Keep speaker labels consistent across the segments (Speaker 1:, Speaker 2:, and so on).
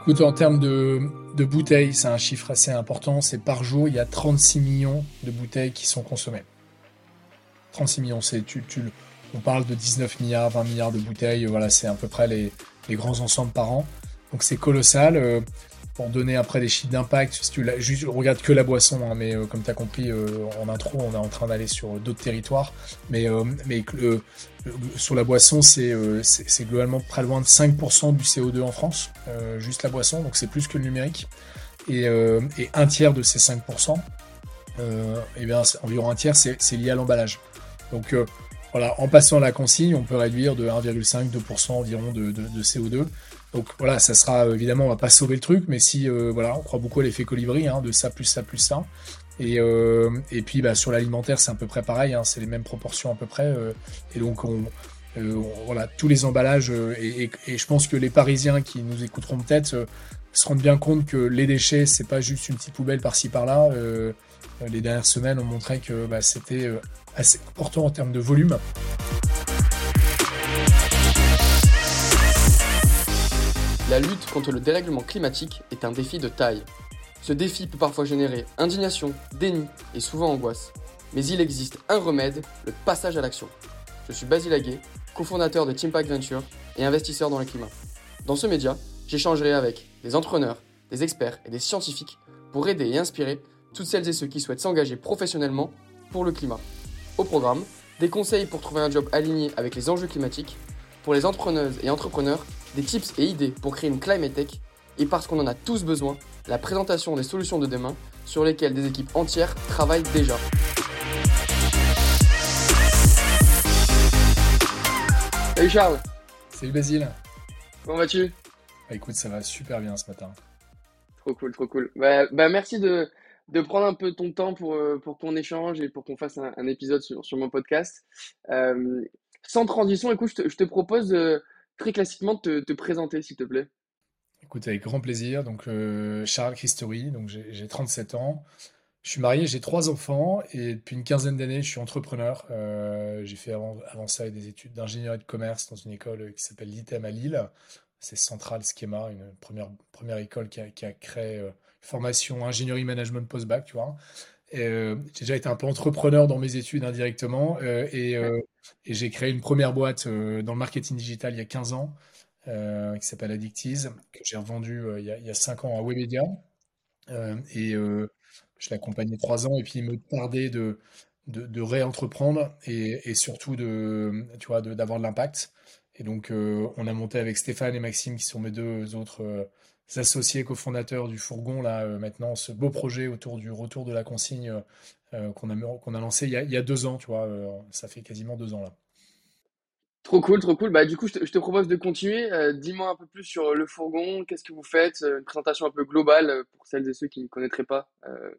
Speaker 1: Écoute, en termes de, de bouteilles, c'est un chiffre assez important. C'est par jour, il y a 36 millions de bouteilles qui sont consommées. 36 millions, c'est tu, tu, on parle de 19 milliards, 20 milliards de bouteilles. Voilà, c'est à peu près les, les grands ensembles par an. Donc c'est colossal. Euh, pour donner après des chiffres d'impact, si tu juste, regardes que la boisson, hein, mais euh, comme tu as compris euh, en intro, on est en train d'aller sur d'autres territoires. Mais, mais sur la boisson, c'est globalement près loin de 5% du CO2 en France, juste la boisson, donc c'est plus que le numérique. Et, un tiers de ces 5%, et eh bien, environ un tiers, c'est lié à l'emballage. Donc voilà, en passant à la consigne, on peut réduire de 1,5-2% environ de, CO2. Donc voilà, ça sera évidemment, on va pas sauver le truc, mais si euh, voilà, on croit beaucoup à l'effet colibri, hein, de ça plus ça plus ça. Et, euh, et puis bah, sur l'alimentaire, c'est à peu près pareil, hein, c'est les mêmes proportions à peu près. Euh, et donc on, voilà, tous les emballages, et, je pense que les Parisiens qui nous écouteront peut-être se rendent bien compte que les déchets, c'est pas juste une petite poubelle par-ci par-là. les dernières semaines ont montré que bah, c'était assez important en termes de volume.
Speaker 2: La lutte contre le dérèglement climatique est un défi de taille. Ce défi peut parfois générer indignation, déni et souvent angoisse. Mais il existe un remède, le passage à l'action. Je suis Basile Aguet, cofondateur de Teampact Venture et investisseur dans le climat. Dans ce média, j'échangerai avec des entrepreneurs, des experts et des scientifiques pour aider et inspirer toutes celles et ceux qui souhaitent s'engager professionnellement pour le climat. Au programme, des conseils pour trouver un job aligné avec les enjeux climatiques, pour les entrepreneuses et entrepreneurs, des tips et idées pour créer une climate tech, et parce qu'on en a tous besoin, la présentation des solutions de demain sur lesquelles des équipes entières travaillent déjà. Salut Charles
Speaker 1: Salut Basile
Speaker 2: Comment vas-tu?
Speaker 1: Bah, Écoute, ça va super bien ce matin.
Speaker 2: Trop cool, trop cool. Bah, bah merci de, de prendre un peu ton temps pour, euh, pour ton échange et pour qu'on fasse un, épisode sur, sur, mon podcast. Euh, sans transition, écoute, je te, propose très classiquement de te, te présenter, s'il te plaît.
Speaker 1: Écoute, avec grand plaisir. Donc, euh, Charles Christori, j'ai 37 ans. Je suis marié, j'ai trois enfants et depuis une quinzaine d'années, je suis entrepreneur. j'ai fait avant, ça des études d'ingénierie de commerce dans une école qui s'appelle l'ITEM à Lille. C'est Central Schema, une première, école qui a, créé formation ingénierie management post-bac, tu vois. Euh, j'ai déjà été un peu entrepreneur dans mes études indirectement euh, et, euh, et j'ai créé une première boîte dans le marketing digital il y a 15 ans qui s'appelle Addictiz, que j'ai revendu il y, a, il, y a, 5 ans à Webedia. et je l'ai accompagné 3 ans et puis il me tardait de, de, de réentreprendre et, et, surtout de, tu vois, d'avoir de, l'impact. Et donc, on a monté avec Stéphane et Maxime, qui sont mes deux autres associés cofondateurs du Fourgon, là, euh, maintenant, ce beau projet autour du retour de la consigne euh, euh, qu'on a, qu'on a lancé il y a, il y a, deux ans, tu vois, ça fait quasiment deux ans là.
Speaker 2: Trop cool, trop cool. Bah, du coup, je te, je te propose de continuer. Dis-moi un peu plus sur le fourgon, qu'est-ce que vous faites, une présentation un peu globale pour celles et ceux qui ne connaîtraient pas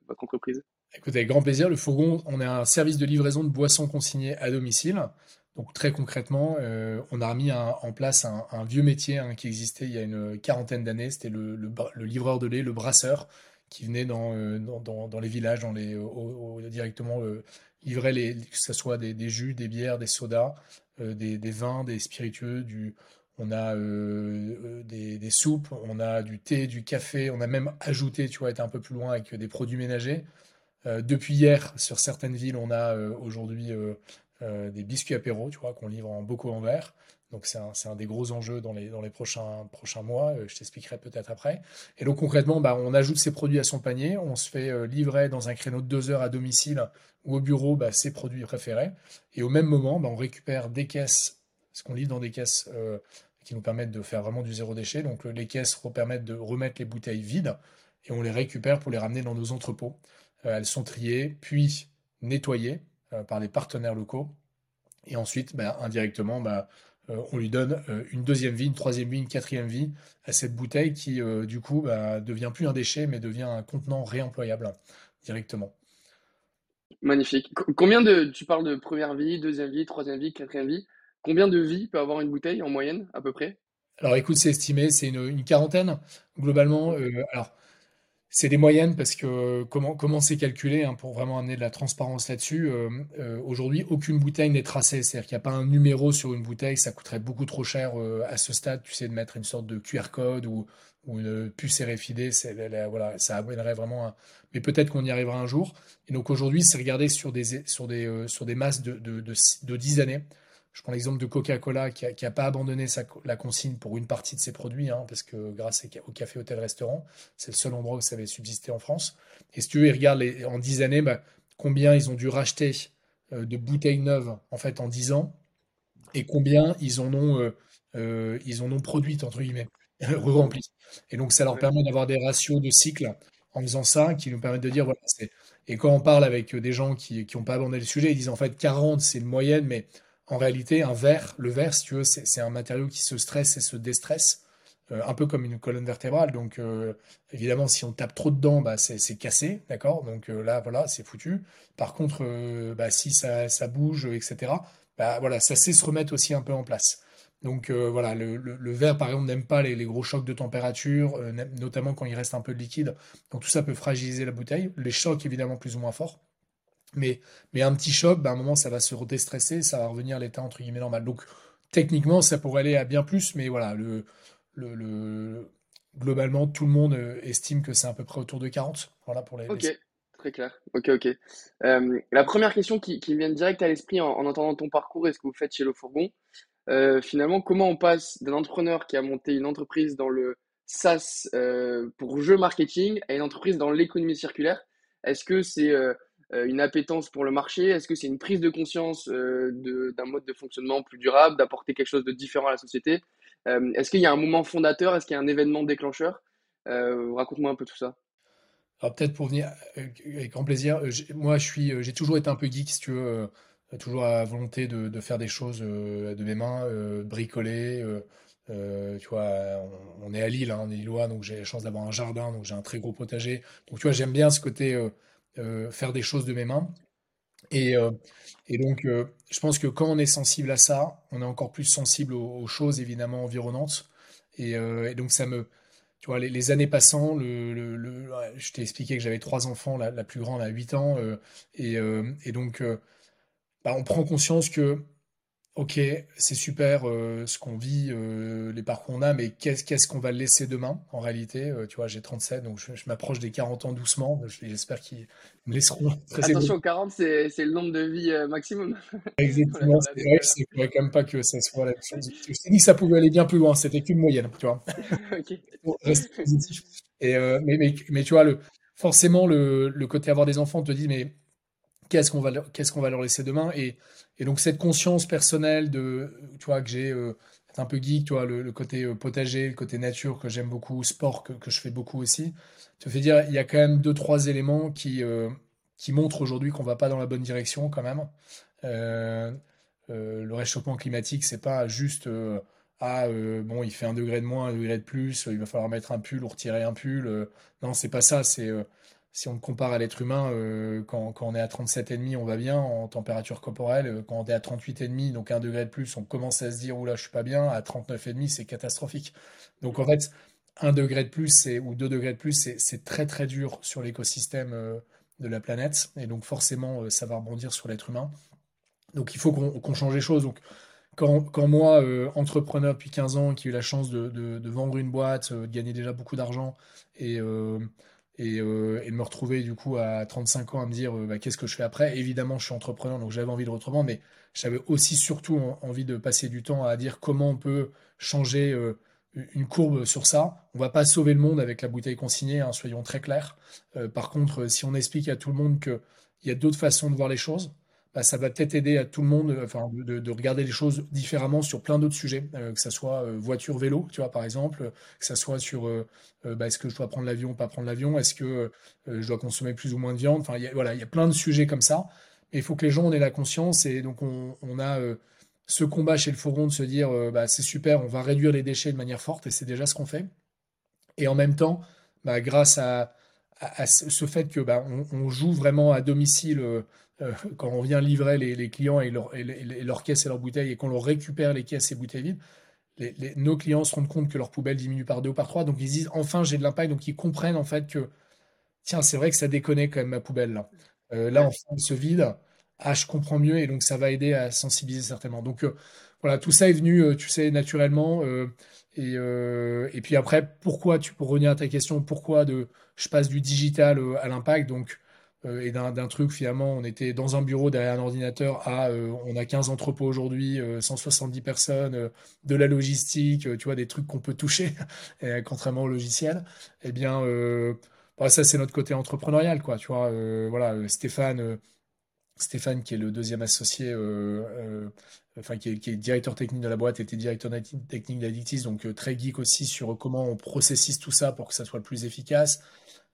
Speaker 2: votre entreprise.
Speaker 1: Écoute, avec grand plaisir. Le fourgon, on est un service de livraison de boissons consignées à domicile. Donc très concrètement, euh, on a remis en place un, vieux métier hein, qui existait il y a une quarantaine d'années. C'était le, livreur de lait, le brasseur, qui venait dans, euh, les villages, directement euh, livrer les, que ce soit des, jus, des bières, des sodas, des, vins, des spiritueux, on a des, soupes, on a du thé, du café, on a même ajouté, tu vois, été un peu plus loin avec des produits ménagers. depuis hier, sur certaines villes, on a aujourd'hui euh, des biscuits apéro, tu vois, qu'on livre en bocaux en verre. Donc c'est un, un, des gros enjeux dans les, dans les prochains, prochains mois, euh, je t'expliquerai peut-être après. Et donc concrètement, bah, on ajoute ces produits à son panier, on se fait euh, livrer dans un créneau de deux heures à domicile ou au bureau bah, ses produits préférés. Et au même moment, bah, on récupère des caisses, ce qu'on livre dans des caisses qui nous permettent de faire vraiment du zéro déchet. Donc les caisses permettent de remettre les bouteilles vides et on les récupère pour les ramener dans nos entrepôts. elles sont triées, puis nettoyées euh, par les partenaires locaux. Et ensuite, bah, indirectement, bah, euh, on lui donne euh, une deuxième vie, une troisième vie, une quatrième vie à cette bouteille qui, du coup, bah, devient plus un déchet, mais devient un contenant réemployable directement.
Speaker 2: Magnifique. Combien de, tu parles de première vie, deuxième vie, troisième vie, quatrième vie. Combien de vies peut avoir une bouteille en moyenne, à peu près?
Speaker 1: Alors écoute, c'est estimé, c'est une, quarantaine globalement. alors, C'est des moyennes parce que comment comment c'est calculé hein, pour vraiment amener de la transparence là-dessus. euh, euh, aujourd'hui, aucune bouteille n'est tracée, c'est-à-dire qu'il n'y a pas un numéro sur une bouteille, ça coûterait beaucoup trop cher euh, à ce stade, tu sais, de mettre une sorte de QR code ou, une puce RFID, voilà, ça amènerait vraiment. Mais peut-être qu'on y arrivera un jour. Et donc aujourd'hui, c'est regarder sur des sur des euh, sur des masses de de, de, de 10 années. Je prends l'exemple de Coca-Cola qui a, qui a pas abandonné sa, la consigne pour une partie de ses produits, hein, parce que grâce au café, hôtel, restaurant, c'est le seul endroit où ça avait subsisté en France. Et si tu veux, ils regardent les, en 10 années, bah, combien ils ont dû racheter euh, de bouteilles neuves en fait en 10 ans et combien ils en ont, euh, euh, ils en ont produites, entre guillemets, re-remplies. Et donc, ça leur permet d'avoir des ratios de cycle en faisant ça, qui nous permettent de dire, voilà, c'est... Et quand on parle avec des gens qui n'ont pas abordé le sujet, ils disent en fait 40, c'est une moyenne, mais en réalité, un verre, le verre, si tu veux, c'est un matériau qui se stresse et se déstresse, euh, un peu comme une colonne vertébrale. Donc, euh, évidemment, si on tape trop dedans, bah, c'est cassé, d'accord? Donc euh, là, voilà, c'est foutu. Par contre, bah, si ça, bouge, etc., bah, voilà, ça sait se remettre aussi un peu en place. Donc voilà, le, verre, par exemple, n'aime pas les, les gros chocs de température, notamment quand il reste un peu de liquide. Donc tout ça peut fragiliser la bouteille. Les chocs, évidemment, plus ou moins forts. Mais, mais un petit choc, bah, à un moment, ça va se redéstresser, ça va revenir à l'état entre guillemets normal. Donc techniquement, ça pourrait aller à bien plus, mais voilà, le, le, le- globalement, tout le monde euh, estime que c'est à peu près autour de 40. Voilà pour les,
Speaker 2: Ok, très clair. Ok, ok. Euh, la première question qui, qui me vient direct à l'esprit en, en entendant ton parcours et ce que vous faites chez Le Fourgon, euh, finalement, comment on passe d'un entrepreneur qui a monté une entreprise dans le SaaS pour jeux marketing à une entreprise dans l'économie circulaire? Est-ce que c'est une appétence pour le marché? Est-ce que c'est une prise de conscience euh, d'un mode de fonctionnement plus durable, d'apporter quelque chose de différent à la société? Euh, est-ce qu'il y a un moment fondateur? Est-ce qu'il y a un événement déclencheur? Euh, raconte-moi un peu tout ça.
Speaker 1: Peut-être pour venir euh, avec grand plaisir, euh, moi je suis, euh, j'ai toujours été un peu geek si tu veux, euh, toujours à volonté de, de faire des choses euh, de mes mains, euh, bricoler. euh, euh, tu vois, on, est à Lille, hein, on est lillois, donc j'ai la chance d'avoir un jardin, donc j'ai un très gros potager. Donc tu vois, j'aime bien ce côté euh, euh, faire des choses de mes mains. Et, euh, et donc, euh, je pense que quand on est sensible à ça, on est encore plus sensible aux, choses évidemment environnantes. Et, euh, donc, ça me, tu vois, les, années passant, le, je t'ai expliqué que j'avais trois enfants, la, plus grande a 8 ans, euh, et, euh, et donc, euh, bah, on prend conscience que Ok, c'est super euh, ce qu'on vit, euh, les parcours qu'on a, mais qu'est-ce qu'est-ce qu'on va laisser demain en réalité? Euh, tu vois, j'ai 37, donc je, je m'approche des 40 ans doucement. Je- J'espère qu'ils me laisseront très
Speaker 2: Attention, 40, c'est, c'est le nombre de vies euh, maximum la,
Speaker 1: Exactement, c'est vrai, c'est faudrait quand même pas que ça soit la même chose. Je t'ai dit que ça pouvait aller bien plus loin, c'était qu'une moyenne, tu vois.
Speaker 2: Ok.
Speaker 1: Positif. Et, euh, mais, mais, mais tu vois, le, forcément, le, le côté avoir des enfants, on te dit, mais qu'est-ce qu'on va leur, qu'est-ce qu'on va leur laisser demain? Et, et donc, cette conscience personnelle de, tu vois, que j'ai, euh, un peu geek, tu vois, le, côté euh, potager, le côté nature que j'aime beaucoup, sport que, je fais beaucoup aussi, te fait dire, il y a quand même deux, trois éléments qui, euh, qui montrent aujourd'hui qu'on va pas dans la bonne direction quand même. Euh, le réchauffement climatique, c'est pas juste ah bon il fait un degré de moins, un degré de plus, il va falloir mettre un pull ou retirer un pull. non, c'est pas ça. C'est si on le compare à l'être humain, euh, quand, on est à 37,5, on va bien en température corporelle. euh, Quand on est à 38,5, donc un degré de plus, on commence à se dire oula, je suis pas bien. À 39,5, c'est catastrophique. Donc en fait, un degré de plus ou deux degrés de plus, c'est très très dur sur l'écosystème euh, de la planète. Et donc forcément, ça va rebondir sur l'être humain. Donc il faut qu'on change les choses. Donc quand, moi, entrepreneur depuis 15 ans, qui ai eu la chance de, de- vendre une boîte, de gagner déjà beaucoup d'argent et, et, euh, et de me retrouver du coup à 35 ans à me dire euh, bah, qu'est-ce que je fais après? Évidemment, je suis entrepreneur, donc j'avais envie de autrement, mais j'avais aussi surtout en- envie de passer du temps à dire comment on peut changer euh, une courbe sur ça. On va pas sauver le monde avec la bouteille consignée, hein, soyons très clairs. Par contre, si on explique à tout le monde qu'il y a d'autres façons de voir les choses, bah, ça va peut-être aider à tout le monde euh, enfin, de, de regarder les choses différemment sur plein d'autres sujets, euh, que ça soit euh, voiture, vélo, tu vois, par exemple, que ça soit sur bah, est-ce que je dois prendre l'avion ou pas prendre l'avion, est-ce que je dois consommer plus ou moins de viande, enfin, il y a, voilà, il y a plein de sujets comme ça, mais il faut que les gens en aient la conscience, et donc on, a ce combat chez le Fourgon de se dire, bah, c'est super, on va réduire les déchets de manière forte, et c'est déjà ce qu'on fait, et en même temps, grâce à, à- ce fait que bah, on, joue vraiment à domicile euh, euh, quand on vient livrer les, clients et, leur, et, leurs caisses et leurs bouteilles et qu'on leur récupère les caisses et bouteilles vides, nos clients se rendent compte que leur poubelle diminue par deux ou par trois, donc ils se disent enfin j'ai de l'impact, donc ils comprennent en fait que tiens, c'est vrai que ça déconnait quand même ma poubelle là. Euh, là, enfin, elle se vide. Ah, je comprends mieux et donc ça va aider à sensibiliser certainement. Donc euh, voilà, tout ça est venu, tu sais, naturellement. Et, et puis après, pourquoi, tu, pour revenir à ta question, pourquoi de, je passe du digital à l'impact donc, et d'un truc, finalement, on était dans un bureau derrière un ordinateur à on a 15 entrepôts aujourd'hui, 170 personnes, de la logistique, tu vois, des trucs qu'on peut toucher, contrairement au logiciel. Eh bien, ça, c'est notre côté entrepreneurial, quoi. Tu vois, euh, voilà, euh, Stéphane, euh, Stéphane, qui est le deuxième associé, enfin, qui est, directeur technique de la boîte, était directeur technique d'Addictis, donc très geek aussi sur comment on processise tout ça pour que ça soit le plus efficace.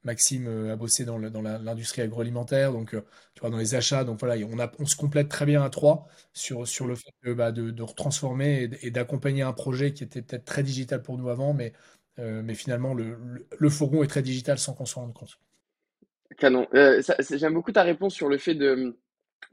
Speaker 1: Maxime a bossé dans l'industrie agroalimentaire, donc tu vois, dans les achats. Donc voilà, on, on se complète très bien à trois sur, sur le fait de, bah, de, retransformer et, d'accompagner un projet qui était peut-être très digital pour nous avant, mais euh, mais finalement, le, fourgon est très digital sans qu'on s'en rende compte.
Speaker 2: Canon. Euh, j'aime beaucoup ta réponse sur le fait de,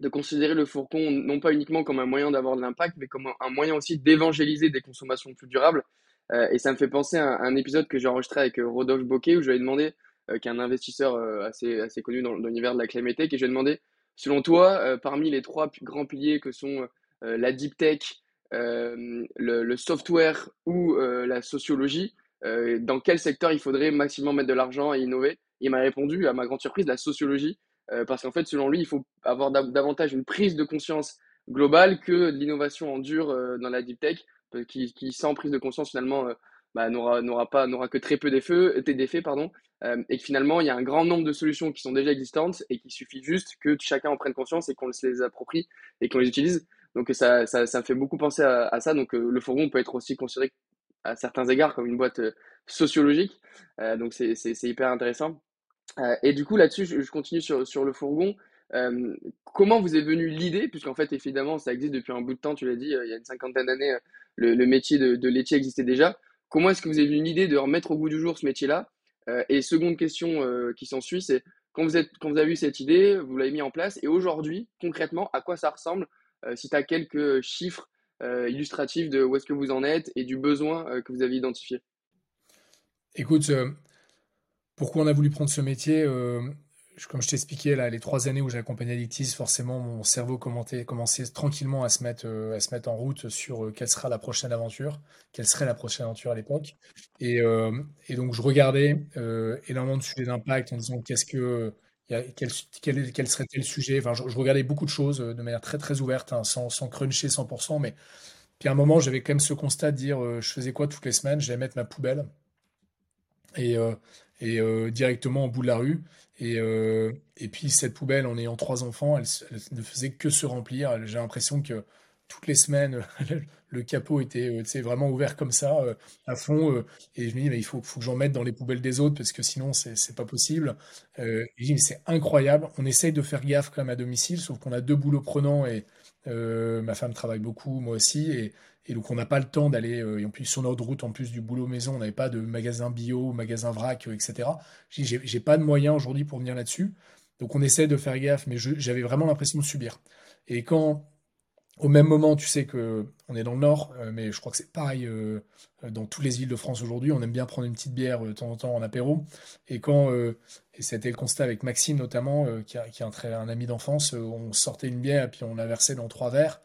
Speaker 2: de considérer le fourgon non pas uniquement comme un moyen d'avoir de l'impact, mais comme un, moyen aussi d'évangéliser des consommations plus durables. Euh, et ça me fait penser à un, épisode que j'ai enregistré avec Rodolphe Bocquet où je lui ai demandé, qui est un investisseur assez, assez connu dans, l'univers de la clémétech, et je lui ai demandé, selon toi, parmi les trois grands piliers que sont la deep tech, le, software ou la sociologie, euh, dans quel secteur il faudrait maximum mettre de l'argent et innover? Il m'a répondu, à ma grande surprise, la sociologie, euh, parce qu'en fait, selon lui, il faut avoir davantage une prise de conscience globale que de l'innovation en dur euh, dans la deep tech, qui, qui, sans prise de conscience, finalement, bah, n'aura pas n'aura que très peu d'effets pardon et que finalement il y a un grand nombre de solutions qui sont déjà existantes et qu'il suffit juste que chacun en prenne conscience et qu'on se les approprie et qu'on les utilise donc ça, ça, ça me fait beaucoup penser à, à ça donc le fourgon peut être aussi considéré à certains égards comme une boîte euh, sociologique. Euh, donc c'est hyper intéressant. Euh, et du coup, là-dessus, je, continue sur, sur le fourgon. comment vous est venue l'idée, puisqu'en fait, évidemment, ça existe depuis un bout de temps, tu l'as dit, il y a une cinquantaine d'années, le, métier de, laitier existait déjà. Comment est-ce que vous avez venu l'idée de remettre au goût du jour ce métier-là? Et seconde question qui s'ensuit, c'est quand vous, avez eu cette idée, vous l'avez mis en place, et aujourd'hui, concrètement, à quoi ça ressemble? Si tu as quelques chiffres euh, illustratif de où est-ce que vous en êtes et du besoin euh, que vous avez identifié
Speaker 1: Écoute, euh, pourquoi on a voulu prendre ce métier comme je t'expliquais, les trois années où j'ai accompagné Addictis, forcément, mon cerveau commençait, tranquillement à se, mettre, à se mettre en route sur quelle sera la prochaine aventure, quelle serait la prochaine aventure à l'époque. Et, donc, je regardais énormément de sujets d'impact en disant qu'est-ce que, quel, quel, serait le sujet. Enfin, je, regardais beaucoup de choses euh, de manière très très ouverte, hein, sans, sans, cruncher 100%, mais puis à un moment, j'avais quand même ce constat de dire euh, je faisais quoi toutes les semaines? J'allais mettre ma poubelle. Et, euh, et directement au bout de la rue. Et, et puis cette poubelle, en ayant trois enfants, elle, ne faisait que se remplir. J'ai l'impression que toutes les semaines, le capot était euh, vraiment ouvert comme ça, euh, à fond. Euh, et je me dis, mais il faut, faut que j'en mette dans les poubelles des autres parce que sinon, c'est pas possible. et je dis, c'est incroyable. On essaye de faire gaffe quand même à domicile, sauf qu'on a deux boulots prenants et ma femme travaille beaucoup, moi aussi. Et, et donc, on n'a pas le temps d'aller. et en plus, sur notre route, en plus du boulot maison, on n'avait pas de magasin bio, magasin vrac, etc. J'ai pas de moyens aujourd'hui pour venir là-dessus. Donc, on essaie de faire gaffe, mais j'avais vraiment l'impression de subir. Et quand au même moment, tu sais que on est dans le nord, euh, mais je crois que c'est pareil euh, dans toutes les villes de France aujourd'hui. On aime bien prendre une petite bière euh, de temps en temps en apéro. Et quand, et c'était le constat avec Maxime notamment, qui, est un, un ami d'enfance, on sortait une bière et puis on la versait dans trois verres.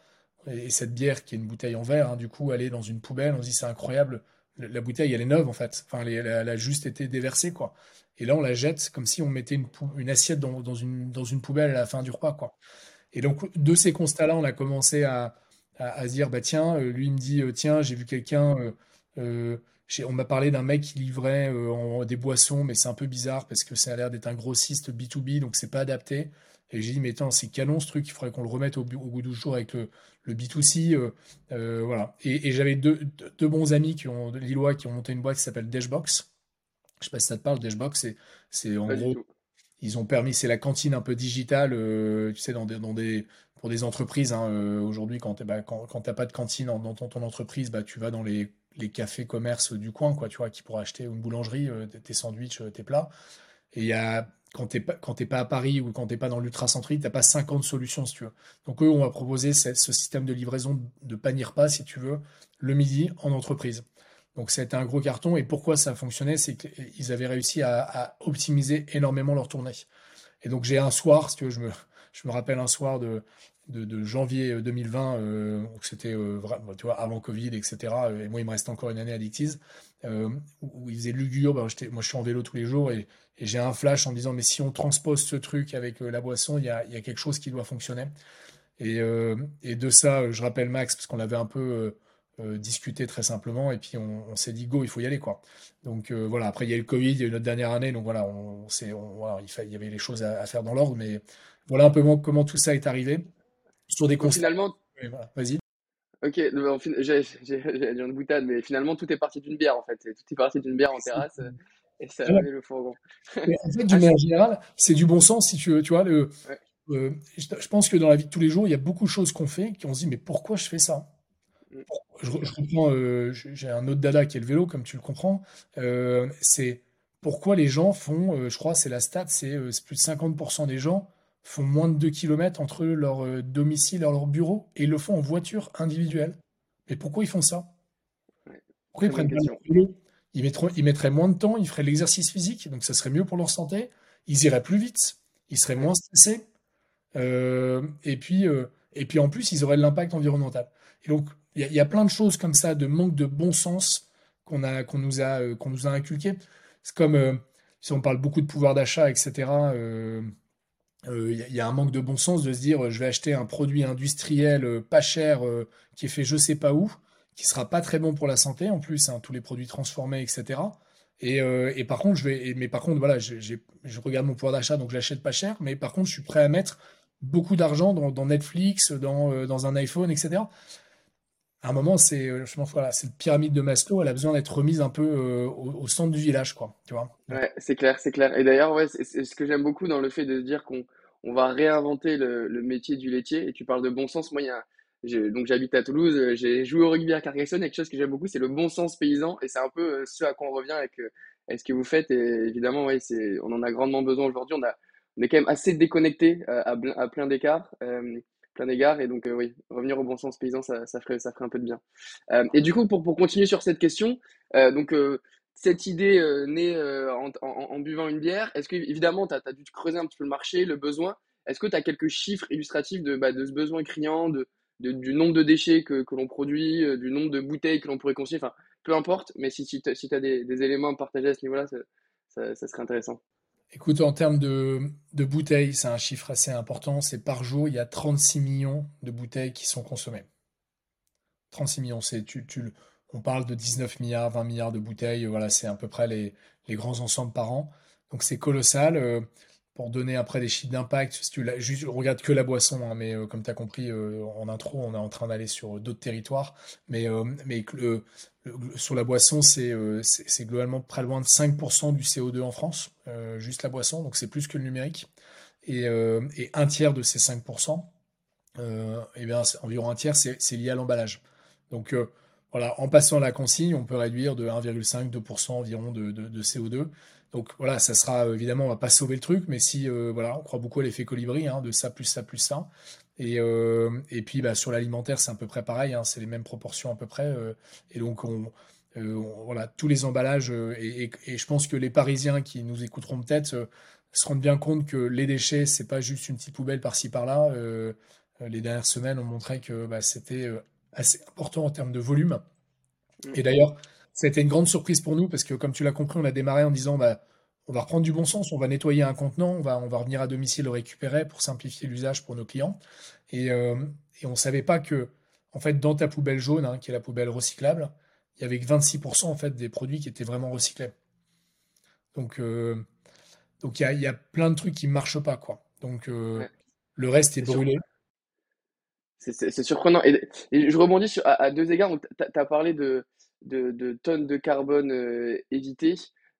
Speaker 1: Et, cette bière, qui est une bouteille en verre, hein, du coup, elle est dans une poubelle. On se dit c'est incroyable. La, bouteille, elle est neuve en fait. Enfin, elle, a juste été déversée quoi. Et là, on la jette comme si on mettait une, une assiette dans, dans, une, dans une poubelle à la fin du repas quoi. Et donc, de ces constats-là, on a commencé à, à, se dire, bah tiens, euh, lui il me dit, euh, tiens, j'ai vu quelqu'un, euh, on m'a parlé d'un mec qui livrait des boissons, mais c'est un peu bizarre parce que ça a l'air d'être un grossiste B2B, donc c'est pas adapté. Et j'ai dit, mais attends, c'est canon ce truc, il faudrait qu'on le remette au, bout du jour avec le, le B2C. voilà. Et, j'avais deux, deux, bons amis qui ont, lillois qui ont monté une boîte qui s'appelle Dashbox. Je sais pas si ça te parle, Dashbox, c'est en gros ils ont permis, c'est la cantine un peu digitale, euh, tu sais, dans des, dans des, pour des entreprises. Hein, euh, Aujourd'hui, quand tu bah, quand, quand pas de cantine dans, ton, entreprise, bah, tu vas dans les, les cafés commerces du coin, quoi, tu vois, qui pourraient acheter une boulangerie, euh, tes sandwichs, tes plats. Et il y a, quand tu n'es pas, pas à Paris ou quand tu n'es pas dans l'ultra-centrique, tu n'as pas 50 solutions, si tu veux. Donc, eux, on va proposer ce, système de livraison de panier repas, si tu veux, le midi en entreprise. Donc ça a été un gros carton. Et pourquoi ça fonctionnait, c'est qu'ils avaient réussi à, optimiser énormément leur tournée. Et donc j'ai un soir, si tu veux, je me, je me rappelle un soir de, de, janvier 2020, euh, euh, c'était euh, avant Covid, etc. Et moi, il me reste encore une année à Dictise, où il faisait lugubre. moi, je suis en vélo tous les jours et, j'ai un flash en disant, mais si on transpose ce truc avec la boisson, il y a, quelque chose qui doit fonctionner. Et, de ça, je rappelle Max, parce qu'on l'avait un peu discuté très simplement, et puis on, s'est dit, go, il faut y aller. quoi. Donc voilà, après, il y a eu le Covid, il y a eu notre dernière année, donc voilà, on, voilà il, y avait les choses à, à faire dans l'ordre, mais voilà un peu comment tout ça est arrivé sur des
Speaker 2: Donc, finalement,
Speaker 1: vas-y.
Speaker 2: Ok, j'ai une boutade, mais finalement tout est parti d'une bière en fait. Tout est parti d'une bière en terrasse et ça a donné le fourgon.
Speaker 1: en fait, d'une manière générale, c'est du bon sens si tu veux. Tu vois, le, euh, je pense que dans la vie de tous les jours, il y a beaucoup de choses qu'on fait qui on se dit mais pourquoi je fais ça? Mm. je, comprends, euh, j'ai un autre dada qui est le vélo, comme tu le comprends. Euh, c'est pourquoi les gens font, je crois, c'est la stat, c'est plus de 50% des gens font moins de 2 km entre leur euh, domicile et leur bureau et ils le font en voiture individuelle. Mais pourquoi ils font ça? Pourquoi ils prennent pas vélo? Ils, ils mettraient moins de temps, ils feraient l'exercice physique, donc ça serait mieux pour leur santé. Ils iraient plus vite, ils seraient moins stressés. Euh, et, puis, euh, et puis en plus, ils auraient de l'impact environnemental. Et donc, il y, a plein de choses comme ça, de manque de bon sens qu'on qu'on nous, a, qu'on nous a inculqué. C'est comme si on parle beaucoup de pouvoir d'achat, etc il euh, y, a un manque de bon sens de se dire je vais acheter un produit industriel euh, pas cher euh, qui est fait je sais pas où, qui sera pas très bon pour la santé en plus, hein, tous les produits transformés, etc. Et, par contre, je vais, mais par contre, voilà, je regarde mon pouvoir d'achat, donc je l'achète pas cher, mais par contre, je suis prêt à mettre beaucoup d'argent dans, Netflix, dans, dans, un iPhone, etc. À un moment, c'est, pense, voilà, cette pyramide de Maslow, elle a besoin d'être remise un peu au, centre du village, quoi. Tu vois
Speaker 2: ouais, c'est clair, c'est clair. Et d'ailleurs, ouais, c'est ce que j'aime beaucoup dans le fait de dire qu'on on va réinventer le, métier du laitier. Et tu parles de bon sens. Moi, il y a, donc j'habite à Toulouse, j'ai joué au rugby à Carcassonne. Et quelque chose que j'aime beaucoup, c'est le bon sens paysan. Et c'est un peu ce à quoi on revient avec, ce que vous faites. Et évidemment, ouais, c'est, on en a grandement besoin aujourd'hui. On, on est quand même assez déconnecté à, à plein d'écarts plein d'égards. Et donc, euh, oui, revenir au bon sens paysan, ça, ça, ferait, ça ferait un peu de bien. Euh, et du coup, pour, pour continuer sur cette question, euh, donc, cette idée née en, buvant une bière, est-ce que, évidemment, tu as, dû creuser un petit peu le marché, le besoin Est-ce que tu as quelques chiffres illustratifs de, bah, de ce besoin criant, de, du nombre de déchets que, que l'on produit, du nombre de bouteilles que l'on pourrait consommer Enfin, peu importe, mais si, si tu as, des, des, éléments à partager à ce niveau-là, ça serait intéressant.
Speaker 1: Écoute, en termes de, bouteilles, c'est un chiffre assez important. C'est par jour, il y a 36 millions de bouteilles qui sont consommées. 36 millions, c'est tu, tu, on parle de 19 milliards, 20 milliards de bouteilles. Voilà, c'est à peu près les, grands ensembles par an. Donc c'est colossal. Euh, pour donner après des chiffres d'impact, si tu regarde que la boisson, hein, mais euh, comme tu as compris euh, en intro, on est en train d'aller sur d'autres territoires. Mais, mais sur la boisson, c'est globalement près loin de 5% du CO2 en France, juste la boisson, donc c'est plus que le numérique. Et, et un tiers de ces 5%, eh bien, environ un tiers, c'est lié à l'emballage. Donc voilà, en passant la consigne, on peut réduire de 1,5-2% environ de, CO2. Donc voilà, ça sera évidemment, on va pas sauver le truc, mais si voilà, on croit beaucoup à l'effet colibri, hein, de ça plus ça plus ça. Et, et puis bah, sur l'alimentaire, c'est à peu près pareil, hein, c'est les mêmes proportions à peu près. et donc on, voilà, tous les emballages, et, et, je pense que les Parisiens qui nous écouteront peut-être se rendent bien compte que les déchets, c'est pas juste une petite poubelle par-ci par-là. les dernières semaines ont montré que bah, c'était assez important en termes de volume. Mm. Et d'ailleurs, ça a été une grande surprise pour nous parce que, comme tu l'as compris, on a démarré en disant bah, on va reprendre du bon sens, on va nettoyer un contenant, on va, on va revenir à domicile le récupérer pour simplifier l'usage pour nos clients. Et, euh, et on ne savait pas que, en fait, dans ta poubelle jaune, hein, qui est la poubelle recyclable, il y avait que 26% en fait, des produits qui étaient vraiment recyclés. Donc, euh, donc il y, a, y, a, plein de trucs qui ne marchent pas. Quoi. Donc, euh, le reste est, brûlé.
Speaker 2: C'est surprenant. Et, je rebondis sur, à, deux égards. Tu as, parlé de, de, tonnes de carbone euh, évitées.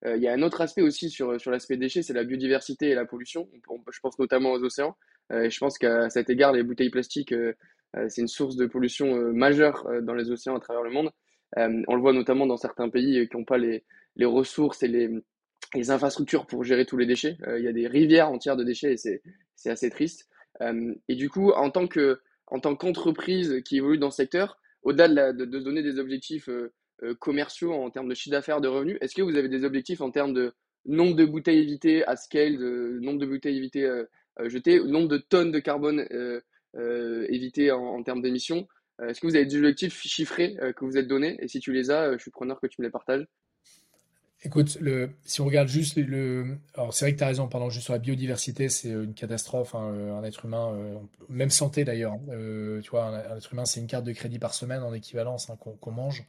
Speaker 2: Euh, il y a un autre aspect aussi sur, sur l'aspect déchets, c'est la biodiversité et la pollution. je pense notamment aux océans. Euh, et je pense qu'à cet égard, les bouteilles plastiques, c'est une source de pollution majeure dans les océans à travers le monde. on le voit notamment dans certains pays qui n'ont pas les, les, ressources et les, les, infrastructures pour gérer tous les déchets. il y a des rivières entières de déchets et c'est assez triste. et du coup, en tant que en qu'entreprise qui évolue dans ce secteur, au-delà de, de, donner des objectifs commerciaux en termes de chiffre d'affaires, de revenus. Est-ce que vous avez des objectifs en termes de nombre de bouteilles évitées à scale, de nombre de bouteilles évitées jetées, nombre de tonnes de carbone évitées en, termes d'émissions? Est-ce que vous avez des objectifs chiffrés que vous êtes donnés? Et si tu les as, je suis preneur que tu me les partages.
Speaker 1: Écoute, si on regarde juste le, alors c'est vrai que tu as raison, pendant juste sur la biodiversité, c'est une catastrophe. Hein, un être humain, euh, même santé d'ailleurs. Hein, euh, tu vois, un, être humain, c'est une carte de crédit par semaine en équivalence hein, qu'on mange.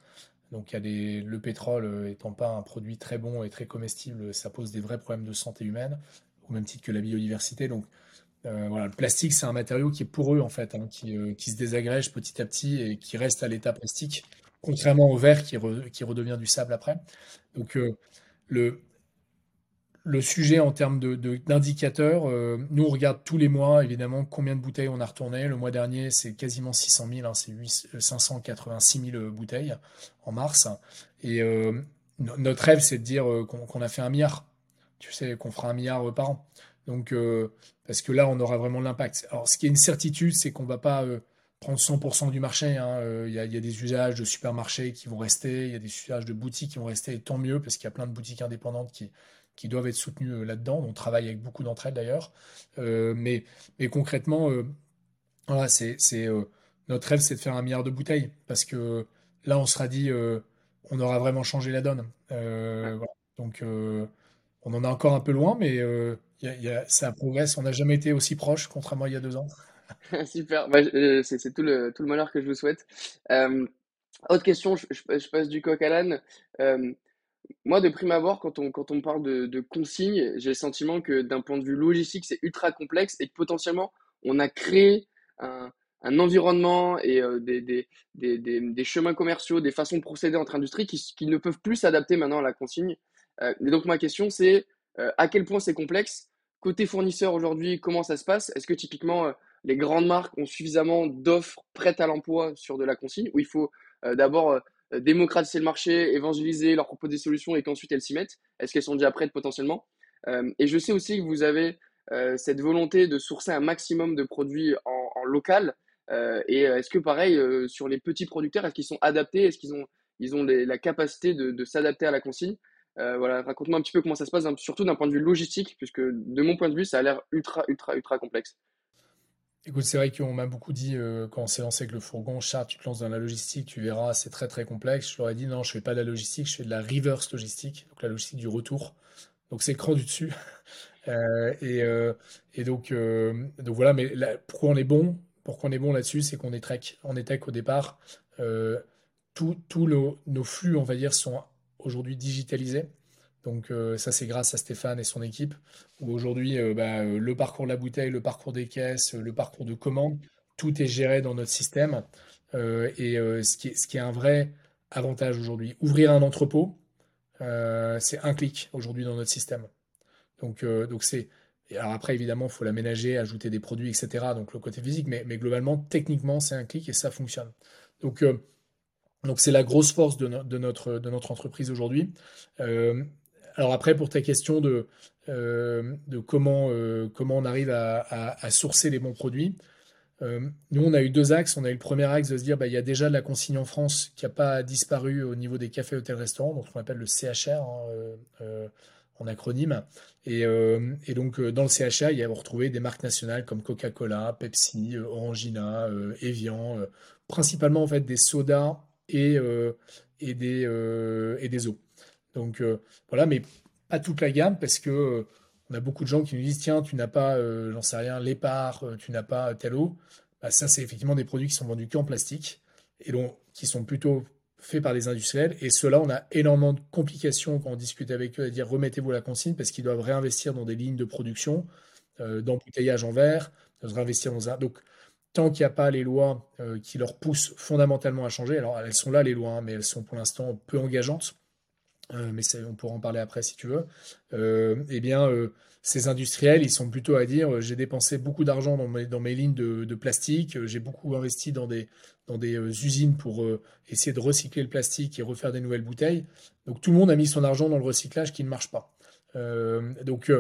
Speaker 1: Donc le pétrole euh, étant pas un produit très bon et très comestible, ça pose des vrais problèmes de santé humaine, au même titre que la biodiversité. Donc voilà, le plastique, c'est un matériau qui est poreux en fait, qui, qui se désagrège petit à petit et qui reste à l'état plastique contrairement au verre qui, qui redevient du sable après. Donc euh, le, le sujet en termes d'indicateurs, de, euh, nous on regarde tous les mois évidemment combien de bouteilles on a retourné. Le mois dernier c'est quasiment 600 000, hein, c'est 586 000 bouteilles en mars. Et euh, notre rêve c'est de dire qu'on a fait un milliard. Tu sais qu'on fera un milliard par an. Donc parce que là on aura vraiment l'impact. Alors ce qui est une certitude c'est qu'on va pas prendre 100% du marché. Hein. Euh, il y, a, des usages de supermarchés qui vont rester, il y a des usages de boutiques qui vont rester, et tant mieux, parce qu'il y a plein de boutiques indépendantes qui, qui doivent être soutenues euh, là-dedans. On travaille avec beaucoup d'entre elles d'ailleurs. Euh, mais, mais concrètement, voilà, c'est, notre rêve, c'est de faire un milliard de bouteilles, parce que là, on sera dit, on aura vraiment changé la donne. Donc, on en est encore un peu loin, mais y a, ça progresse. On n'a jamais été aussi proche, contrairement à il y a deux ans.
Speaker 2: Super, bah, euh, c'est tout le, tout le malheur que je vous souhaite. Euh, autre question, je, je, passe du coq à l'âne. Euh, moi, de prime abord, quand on, quand on parle de, de consignes, j'ai le sentiment que d'un point de vue logistique, c'est ultra complexe et que potentiellement, on a créé un, un environnement et des, des, des, des, chemins commerciaux, des façons de procéder entre industries qui, qui ne peuvent plus s'adapter maintenant à la consigne. et donc, ma question, c'est à quel point c'est complexe? Côté fournisseur aujourd'hui, comment ça se passe? Est-ce que typiquement les grandes marques ont suffisamment d'offres prêtes à l'emploi sur de la consigne, où il faut euh, d'abord euh, démocratiser le marché, évangéliser, leur proposer des solutions et qu'ensuite elles s'y mettent Est-ce qu'elles sont déjà prêtes potentiellement? Euh, Et je sais aussi que vous avez cette volonté de sourcer un maximum de produits en, local. et est-ce que pareil, sur les petits producteurs, est-ce qu'ils sont adaptés? Est-ce qu'ils ont, ils ont la capacité de, de s'adapter à la consigne? Voilà, raconte-moi un petit peu comment ça se passe, surtout d'un point de vue logistique, puisque de mon point de vue, ça a l'air ultra, ultra, ultra complexe.
Speaker 1: Écoute, c'est vrai qu'on m'a beaucoup dit euh, quand on s'est lancé avec le fourgon, Charles, tu te lances dans la logistique, tu verras, c'est très très complexe. Je leur ai dit non, je fais pas de la logistique, je fais de la reverse logistique, donc la logistique du retour. Donc c'est cran du dessus. Euh, et, euh, donc voilà, mais pourquoi on est bon? Pourquoi on est bon là-dessus? C'est qu'on est tech. On est tech au départ. Tous nos flux, on va dire, sont aujourd'hui digitalisés. Donc euh, ça, c'est grâce à Stéphane et son équipe, où aujourd'hui, euh, bah, euh, le parcours de la bouteille, le parcours des caisses, le parcours de commande, tout est géré dans notre système. et ce, qui est, un vrai avantage aujourd'hui. Ouvrir un entrepôt, c'est un clic aujourd'hui dans notre système. Donc c'est alors après, évidemment, il faut l'aménager, ajouter des produits, etc. Donc le côté physique, mais, mais globalement, techniquement, c'est un clic et ça fonctionne. Donc c'est la grosse force de, notre, de notre entreprise aujourd'hui. Alors après, pour ta question de, euh, de comment, euh, comment on arrive à, sourcer les bons produits, euh, nous, on a eu deux axes. On a eu le premier axe de se dire, bah, il y a déjà de la consigne en France qui n'a pas disparu au niveau des cafés, hôtels, restaurants, donc qu'on appelle le CHR hein, en acronyme. Et, donc, dans le CHR, il y a retrouvé des marques nationales comme Coca-Cola, Pepsi, Orangina, Evian, principalement en fait des sodas et, et, des, et des eaux. Donc euh, voilà, mais pas toute la gamme parce que euh, on a beaucoup de gens qui nous disent tiens, tu n'as pas, euh, j'en sais rien, l'épar, tu n'as pas telle eau. Bah, ça, c'est effectivement des produits qui sont vendus qu'en plastique et donc qui sont plutôt faits par des industriels. Et ceux-là, on a énormément de complications quand on discute avec eux à dire remettez-vous la consigne parce qu'ils doivent réinvestir dans des lignes de production, d'embouteillage en verre, doivent réinvestir dans un. Donc, tant qu'il n'y a pas les lois qui leur poussent fondamentalement à changer, alors elles sont là les lois, hein, mais elles sont pour l'instant peu engageantes. Euh, mais on pourra en parler après si tu veux, euh, eh bien, euh, ces industriels, ils sont plutôt à dire j'ai dépensé beaucoup d'argent dans mes, lignes de, plastique, j'ai beaucoup investi dans des, usines pour essayer de recycler le plastique et refaire des nouvelles bouteilles. Donc tout le monde a mis son argent dans le recyclage qui ne marche pas. donc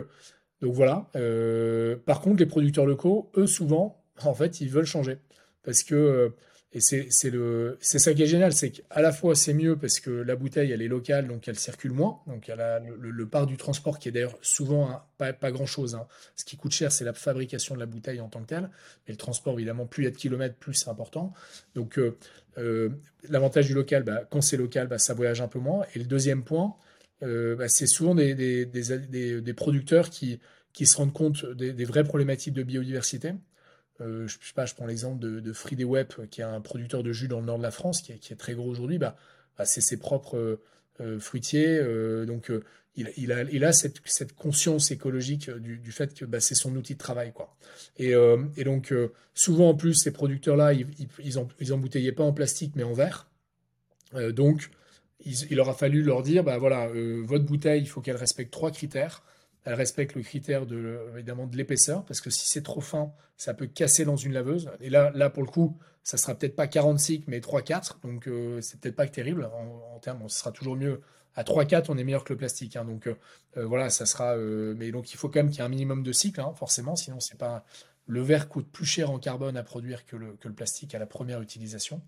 Speaker 1: voilà. par contre, les producteurs locaux, eux, souvent, en fait, ils veulent changer. Parce que et c'est ça qui est génial, c'est qu'à la fois c'est mieux parce que la bouteille elle est locale donc elle circule moins, donc elle a le, part du transport qui est d'ailleurs souvent pas, pas grand chose. Hein. Ce qui coûte cher c'est la fabrication de la bouteille en tant que telle, mais le transport évidemment plus il y a de kilomètres plus c'est important. Donc euh, euh, l'avantage du local, bah, quand c'est local, bah, ça voyage un peu moins. Et le deuxième point, euh, bah, c'est souvent des, des, des, des, producteurs qui qui se rendent compte des, vraies problématiques de biodiversité euh, je, sais pas, je prends l'exemple de, de Friday Web, qui est un producteur de jus dans le nord de la France, qui est, très gros aujourd'hui. Bah, bah, c'est ses propres euh, euh, fruitiers. donc, il, a, cette, conscience écologique du, fait que bah, c'est son outil de travail. Quoi. Et, donc, souvent en plus, ces producteurs-là, ils, ils, embouteillaient pas en plastique, mais en verre. donc, il, leur a fallu leur dire, bah voilà, votre bouteille, il faut qu'elle respecte trois critères. Elle respecte le critère de, l'épaisseur, parce que si c'est trop fin, ça peut casser dans une laveuse. Et là, là pour le coup, ça sera peut-être pas 46, mais 3-4. Donc, euh, c'est peut-être pas terrible. En, termes, ce sera toujours mieux. À 3-4, on est meilleur que le plastique. Hein. donc, euh, euh, voilà, ça sera. mais donc, il faut quand même qu'il y ait un minimum de cycle, hein, forcément. Sinon, c'est pas. Le verre coûte plus cher en carbone à produire que le, que le plastique à la première utilisation.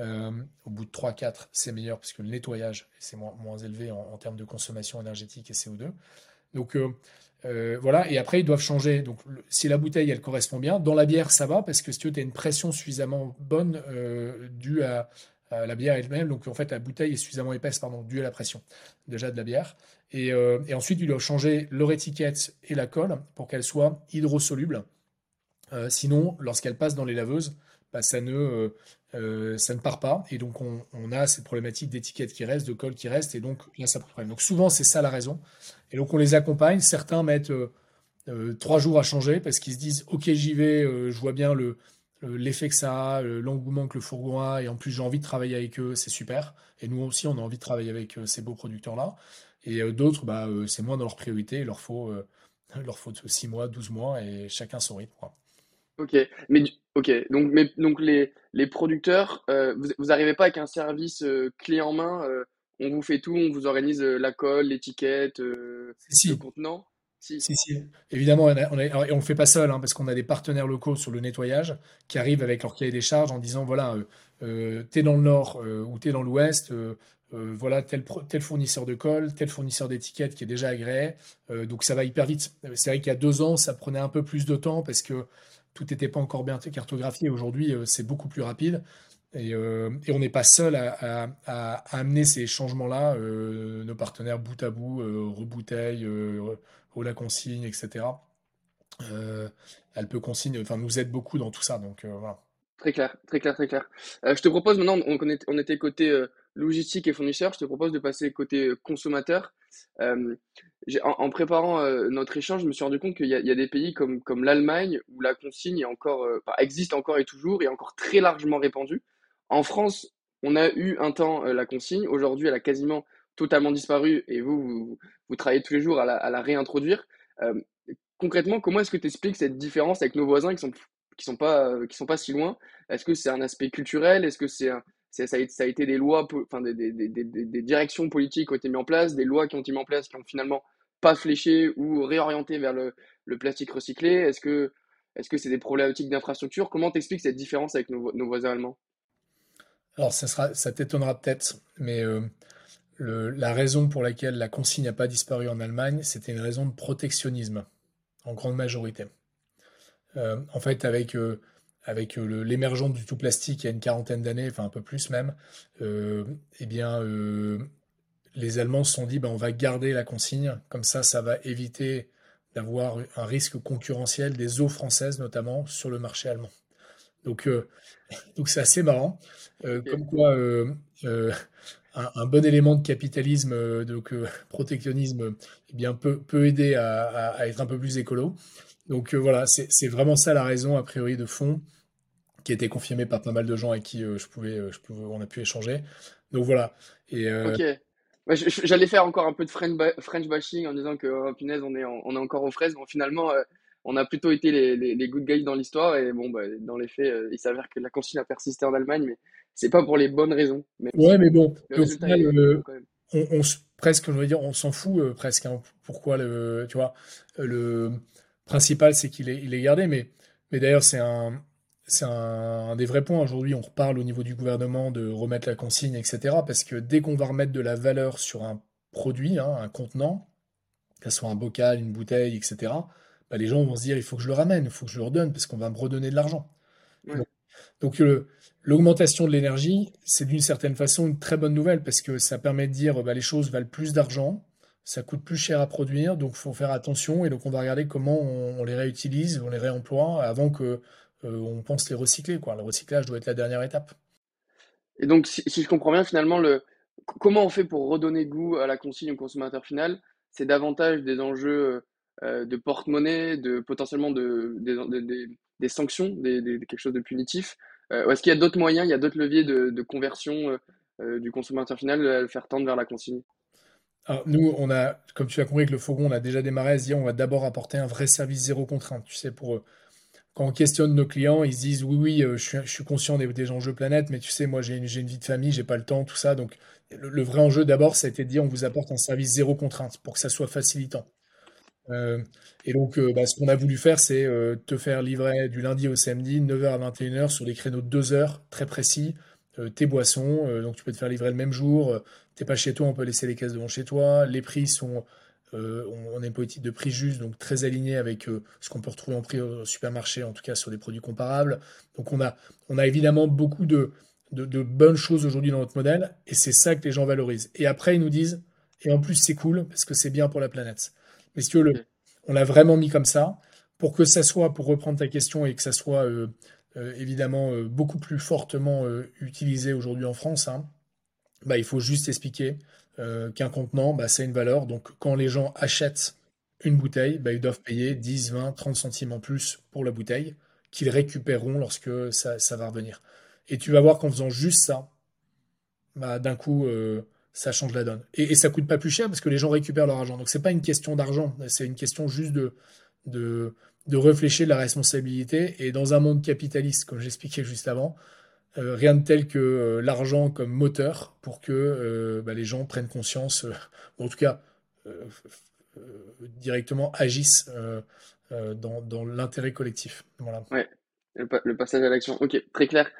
Speaker 1: au bout de 3-4, c'est meilleur parce que le nettoyage, c'est moins, élevé en, termes de consommation énergétique et CO2. Donc euh, euh, voilà, et après ils doivent changer. Donc si la bouteille elle correspond bien, dans la bière ça va parce que si tu as une pression suffisamment bonne euh, due à, la bière elle-même, donc en fait la bouteille est suffisamment épaisse, pardon, due à la pression déjà de la bière. Et, ensuite ils doivent changer leur étiquette et la colle pour qu'elle soit hydrosoluble. sinon, lorsqu'elle passe dans les laveuses, bah, ça ne euh, ça ne part pas. Et donc, on, a cette problématique d'étiquette qui reste, de colle qui reste. Et donc, là, ça problème. Donc, souvent, c'est ça la raison. Et donc, on les accompagne. Certains mettent euh, euh, trois jours à changer parce qu'ils se disent Ok, j'y vais, je vois bien le, l'effet que ça a, l'engouement que le fourgon a. Et en plus, j'ai envie de travailler avec eux. C'est super. Et nous aussi, on a envie de travailler avec ces beaux producteurs-là. Et d'autres, bah, c'est moins dans leur priorité. Il leur faut, leur faut 6 mois, 12 mois et chacun son rythme.
Speaker 2: Ok, mais ok, donc mais donc les les producteurs, euh, vous vous arrivez pas avec un service euh, clé en main, euh, on vous fait tout, on vous organise la colle, l'étiquette, le contenant?
Speaker 1: Si. Si, si. Évidemment, on, on, on le fait pas seul, hein, parce qu'on a des partenaires locaux sur le nettoyage qui arrivent avec leur cahier des charges en disant voilà, euh, t'es dans le nord ou t'es dans l'ouest, voilà tel, tel fournisseur de colle, tel fournisseur d'étiquette qui est déjà agréé. donc ça va hyper vite. C'est vrai qu'il y a deux ans, ça prenait un peu plus de temps parce que tout n'était pas encore bien cartographié. Aujourd'hui, euh, c'est beaucoup plus rapide. Et, euh, on n'est pas seul à, amener ces changements-là. Euh, nos partenaires bout à bout, rebouteille, au la consigne, etc. elle peut consigne, enfin nous aide beaucoup dans tout ça. Donc voilà.
Speaker 2: Très clair, très clair, très clair. je te propose maintenant, on, on était côté logistique et fournisseur, je te propose de passer côté consommateur en, préparant euh, notre échange, je me suis rendu compte qu'il y, a des pays comme, comme l'Allemagne où la consigne est encore, euh, existe encore et toujours et encore très largement répandue. En France, on a eu un temps euh, la consigne. Aujourd'hui, elle a quasiment totalement disparu et vous, vous, travaillez tous les jours à la, réintroduire. concrètement, comment est-ce que tu expliques cette différence avec nos voisins qui sont, qui sont, pas, qui sont pas si loin? Est-ce que c'est un aspect culturel? Est-ce que c'est ça a, ça a, été des lois, enfin des, des, des, des, directions politiques qui ont été mises en place, des lois qui ont été mises en place qui ont finalement pas fléché ou réorienté vers le, le plastique recyclé. Est-ce que est-ce que c'est des problématiques d'infrastructure? Comment t'expliques cette différence avec nos, nos, voisins allemands?
Speaker 1: Alors ça ça t'étonnera peut-être, mais euh, la raison pour laquelle la consigne n'a pas disparu en Allemagne, c'était une raison de protectionnisme, en grande majorité. Euh, en fait, avec euh, avec l'émergence du tout plastique il y a une quarantaine d'années, enfin un peu plus même, eh bien, les Allemands se sont dit, ben, on va garder la consigne, comme ça, ça va éviter d'avoir un risque concurrentiel des eaux françaises, notamment sur le marché allemand. Donc, euh, donc c'est assez marrant. Euh, comme quoi, euh, un, bon élément de capitalisme, donc protectionnisme, eh bien, peut, peut aider à, être un peu plus écolo. Donc voilà, c'est vraiment ça la raison, a priori, de fond, qui a été confirmée par pas mal de gens avec qui je pouvais, je pouvais, on a pu échanger. Donc voilà.
Speaker 2: Et, J'allais faire encore un peu de French bashing en disant que, oh, punaise, on est, on est encore aux fraises. Bon, finalement, euh, on a plutôt été les, les, good guys dans l'histoire. Et bon, bah, dans les faits, euh, il s'avère que la consigne a persisté en Allemagne, mais c'est pas pour les bonnes raisons.
Speaker 1: ouais, mais bon, au final, euh, on, presque, je veux dire, on s'en fout presque. Hein. pourquoi le, tu vois, le principal, c'est qu'il est, il est gardé. Mais, mais d'ailleurs, c'est un, c'est un, des vrais points. Aujourd'hui, on reparle au niveau du gouvernement de remettre la consigne, etc. Parce que dès qu'on va remettre de la valeur sur un produit, hein, un contenant, que ce soit un bocal, une bouteille, etc., bah, les gens vont se dire, il faut que je le ramène, il faut que je le redonne, parce qu'on va me redonner de l'argent. Donc, l'augmentation de l'énergie, c'est d'une certaine façon une très bonne nouvelle, parce que ça permet de dire, bah, les choses valent plus d'argent, ça coûte plus cher à produire, donc il faut faire attention, et donc on va regarder comment on, les réutilise, on les réemploie, avant que on pense les recycler. Quoi. Le recyclage doit être la dernière étape.
Speaker 2: Et donc, si, je comprends bien, finalement, le, comment on fait pour redonner goût à la consigne au consommateur final? C'est davantage des enjeux euh, de porte-monnaie, de potentiellement de, des, sanctions, des, quelque chose de punitif? Euh, est-ce qu'il y a d'autres moyens, il y a d'autres leviers de, conversion du consommateur final à le faire tendre vers la consigne?
Speaker 1: Alors, nous, on a, comme tu as compris avec le Fogon, on a déjà démarré à se dire on va d'abord apporter un vrai service zéro contrainte. Tu sais, pour quand on questionne nos clients, ils se disent oui, oui, euh, je, suis, conscient des, enjeux planète, mais tu sais, moi j'ai une, une, vie de famille, j'ai pas le temps, tout ça. Donc le, vrai enjeu d'abord, ça a été de dire on vous apporte un service zéro contrainte pour que ça soit facilitant. Euh, et donc, euh, bah, ce qu'on a voulu faire, c'est te faire livrer du lundi au samedi, 9h à 21h, sur des créneaux de 2 heures très précis, tes boissons. donc, tu peux te faire livrer le même jour. t'es pas chez toi, on peut laisser les caisses devant chez toi. Les prix sont euh, on, a une politique de prix juste, donc très alignée avec euh, ce qu'on peut retrouver en prix au supermarché, en tout cas sur des produits comparables. Donc on a, on a évidemment beaucoup de, de, bonnes choses aujourd'hui dans notre modèle, et c'est ça que les gens valorisent. Et après, ils nous disent, et en plus c'est cool, parce que c'est bien pour la planète. Mais si le, on l'a vraiment mis comme ça, pour que ça soit, pour reprendre ta question, et que ça soit euh, évidemment beaucoup plus fortement utilisé aujourd'hui en France, hein, bah, il faut juste expliquer euh, qu'un contenant, bah, c'est une valeur. Donc quand les gens achètent une bouteille, bah, ils doivent payer 10, 20, 30 centimes en plus pour la bouteille qu'ils récupéreront lorsque ça, va revenir. Et tu vas voir qu'en faisant juste ça, bah, d'un coup, euh, ça change la donne. Et, et, ça coûte pas plus cher parce que les gens récupèrent leur argent. Donc c'est pas une question d'argent, c'est une question juste de, de, de réfléchir la responsabilité. Et dans un monde capitaliste, comme j'expliquais juste avant, euh, rien de tel que euh, l'argent comme moteur pour que euh, bah, les gens prennent conscience, ou en tout cas directement agissent dans, l'intérêt collectif.
Speaker 2: Voilà. Le, passage à l'action. Ok, très clair.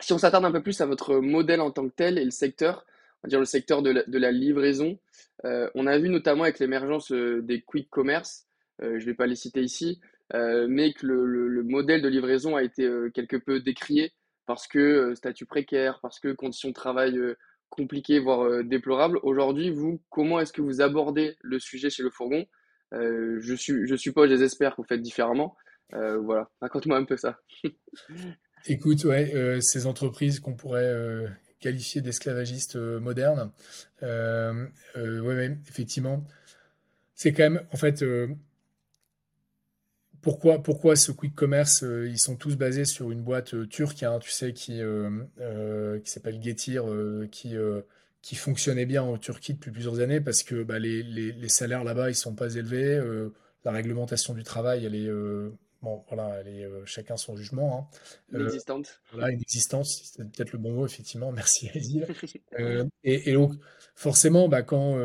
Speaker 2: si on s'attarde un peu plus à votre modèle en tant que tel et le secteur, on va dire le secteur de la, livraison, on a vu notamment avec l'émergence des quick commerce, je ne vais pas les citer ici, mais que le, modèle de livraison a été euh, quelque peu décrié parce que euh, statut précaire, parce que conditions de travail compliquées, voire déplorables. Aujourd'hui, vous, comment est-ce que vous abordez le sujet chez le fourgon? Je, suis, je suppose, j'espère que vous faites différemment. voilà, raconte-moi un peu ça.
Speaker 1: Écoute, ouais, ces entreprises qu'on pourrait qualifier d'esclavagistes modernes, ouais, ouais, effectivement, c'est quand même, en fait, pourquoi, pourquoi ce quick commerce euh, Ils sont tous basés sur une boîte euh, turque, hein, tu sais, qui, euh, qui s'appelle Getir, qui, qui fonctionnait bien en Turquie depuis plusieurs années parce que bah, les, les, salaires là-bas, ils sont pas élevés. la réglementation du travail, elle est, bon, voilà, elle est chacun son jugement.
Speaker 2: Hein. Inexistante.
Speaker 1: voilà, inexistante, c'est peut-être le bon mot, effectivement. Merci, et, et, donc, forcément, bah, quand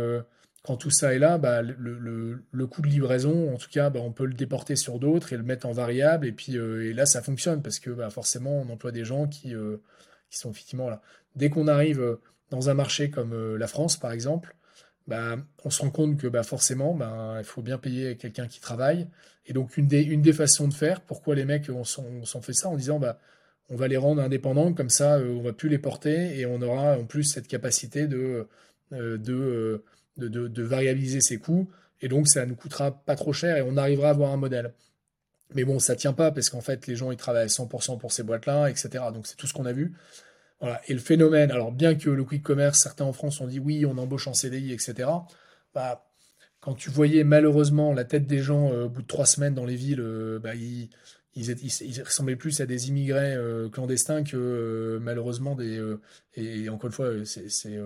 Speaker 1: quand tout ça est là, bah, le, coût de livraison, en tout cas, bah, on peut le déporter sur d'autres et le mettre en variable. Et puis euh, là, ça fonctionne parce que bah, forcément, on emploie des gens qui, euh, qui sont effectivement là. Dès qu'on arrive euh, dans un marché comme la France, par exemple, on se rend compte que forcément, il faut bien payer quelqu'un qui travaille. Et donc, une des, façons de faire, pourquoi les mecs, on s'en fait ça en disant, on va les rendre indépendants, comme ça, on va plus les porter et on aura en plus cette capacité de de, variabiliser ses coûts, et donc ça nous coûtera pas trop cher et on arrivera à avoir un modèle. Mais bon, ça tient pas parce qu'en fait, les gens ils travaillent à 100% pour ces boîtes-là, etc. Donc c'est tout ce qu'on a vu. Et le phénomène, alors bien que le quick commerce, certains en France ont dit oui, on embauche en CDI, etc. Bah, quand tu voyais malheureusement la tête des gens euh, au bout de trois semaines dans les villes, euh, bah, ils, ils, ressemblaient plus à des immigrés euh, clandestins que malheureusement des. et, encore une fois, c'est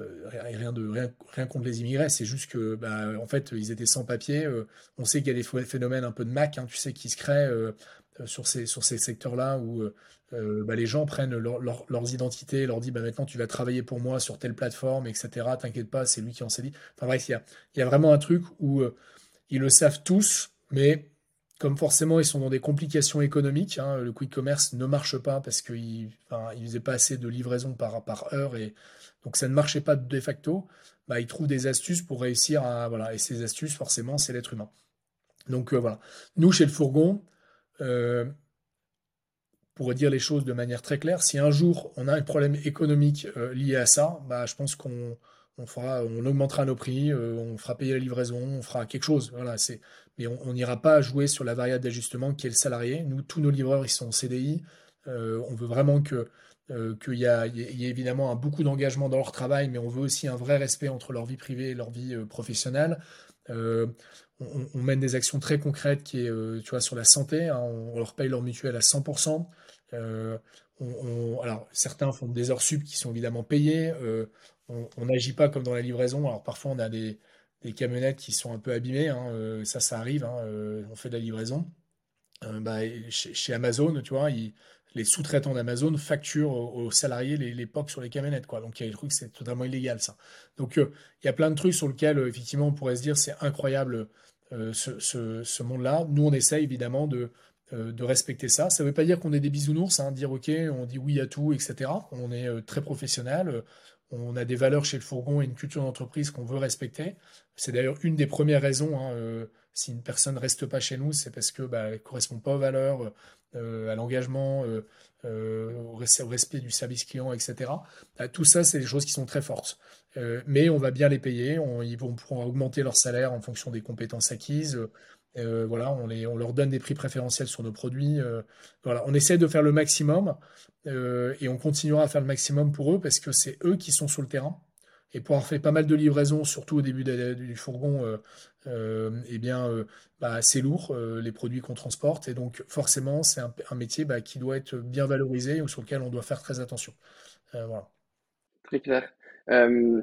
Speaker 1: euh, rien, contre les immigrés, c'est juste que, bah, en fait, ils étaient sans papier. Euh, on sait qu'il y a des phénomènes un peu de Mac, hein, tu sais, qui se créent euh, sur ces, sur ces secteurs-là où bah, les gens prennent leurs identités, leur disent bah, maintenant tu vas travailler pour moi sur telle plateforme, etc. T'inquiète pas, c'est lui qui en sait dit. Enfin bref, il y a, y a, vraiment un truc où ils le savent tous, mais comme forcément ils sont dans des complications économiques, hein, le quick commerce ne marche pas parce qu'ils enfin, pas assez de livraison par, par heure et donc ça ne marchait pas de facto. Bah, ils trouvent des astuces pour réussir à voilà et ces astuces forcément c'est l'être humain. Donc euh, voilà, nous chez le fourgon, euh, pour dire les choses de manière très claire, si un jour on a un problème économique euh, lié à ça, bah, je pense qu'on on fera, on augmentera nos prix, on fera payer la livraison, on fera quelque chose. Voilà, c'est, mais on n'ira pas jouer sur la variable d'ajustement qui est le salarié. Nous, tous nos livreurs, ils sont en CDI. on veut vraiment que qu'il y, a évidemment un, beaucoup d'engagement dans leur travail, mais on veut aussi un vrai respect entre leur vie privée et leur vie professionnelle on, mène des actions très concrètes qui euh, tu vois, sur la santé. Hein. on, leur paye leur mutuelle à 100%. Euh, alors, certains font des heures sup qui sont évidemment payées. Euh, on n'agit pas comme dans la livraison. Alors, parfois, on a des, camionnettes qui sont un peu abîmées. Hein. ça, ça arrive. Hein. on fait de la livraison. Bah, chez, Amazon, tu vois, les sous-traitants d'Amazon facturent aux, salariés les, les, POC sur les camionnettes. Quoi. Donc il y a des trucs, c'est totalement illégal ça. Donc il y a plein de trucs sur lesquels effectivement on pourrait se dire c'est incroyable euh, ce, monde-là. Nous, on essaie évidemment de, euh, respecter ça. Ça ne veut pas dire qu'on est des bisounours, hein, dire ok, on dit oui à tout, etc. On est euh, très professionnel. On a des valeurs chez le fourgon et une culture d'entreprise qu'on veut respecter. C'est d'ailleurs une des premières raisons. Hein, si une personne reste pas chez nous, c'est parce que bah, elle correspond pas aux valeurs, à l'engagement, au, respect du service client, etc. Bah, tout ça, c'est des choses qui sont très fortes. Euh, mais on va bien les payer, on, ils vont augmenter leur salaire en fonction des compétences acquises. Euh, voilà, on, les, on, leur donne des prix préférentiels sur nos produits. Euh, voilà, on essaie de faire le maximum et on continuera à faire le maximum pour eux parce que c'est eux qui sont sur le terrain. Et pour avoir fait pas mal de livraisons, surtout au début du fourgon, eh bien, bah, c'est lourd les produits qu'on transporte et donc forcément c'est un, métier bah, qui doit être bien valorisé ou sur lequel on doit faire très attention.
Speaker 2: Très clair. Euh,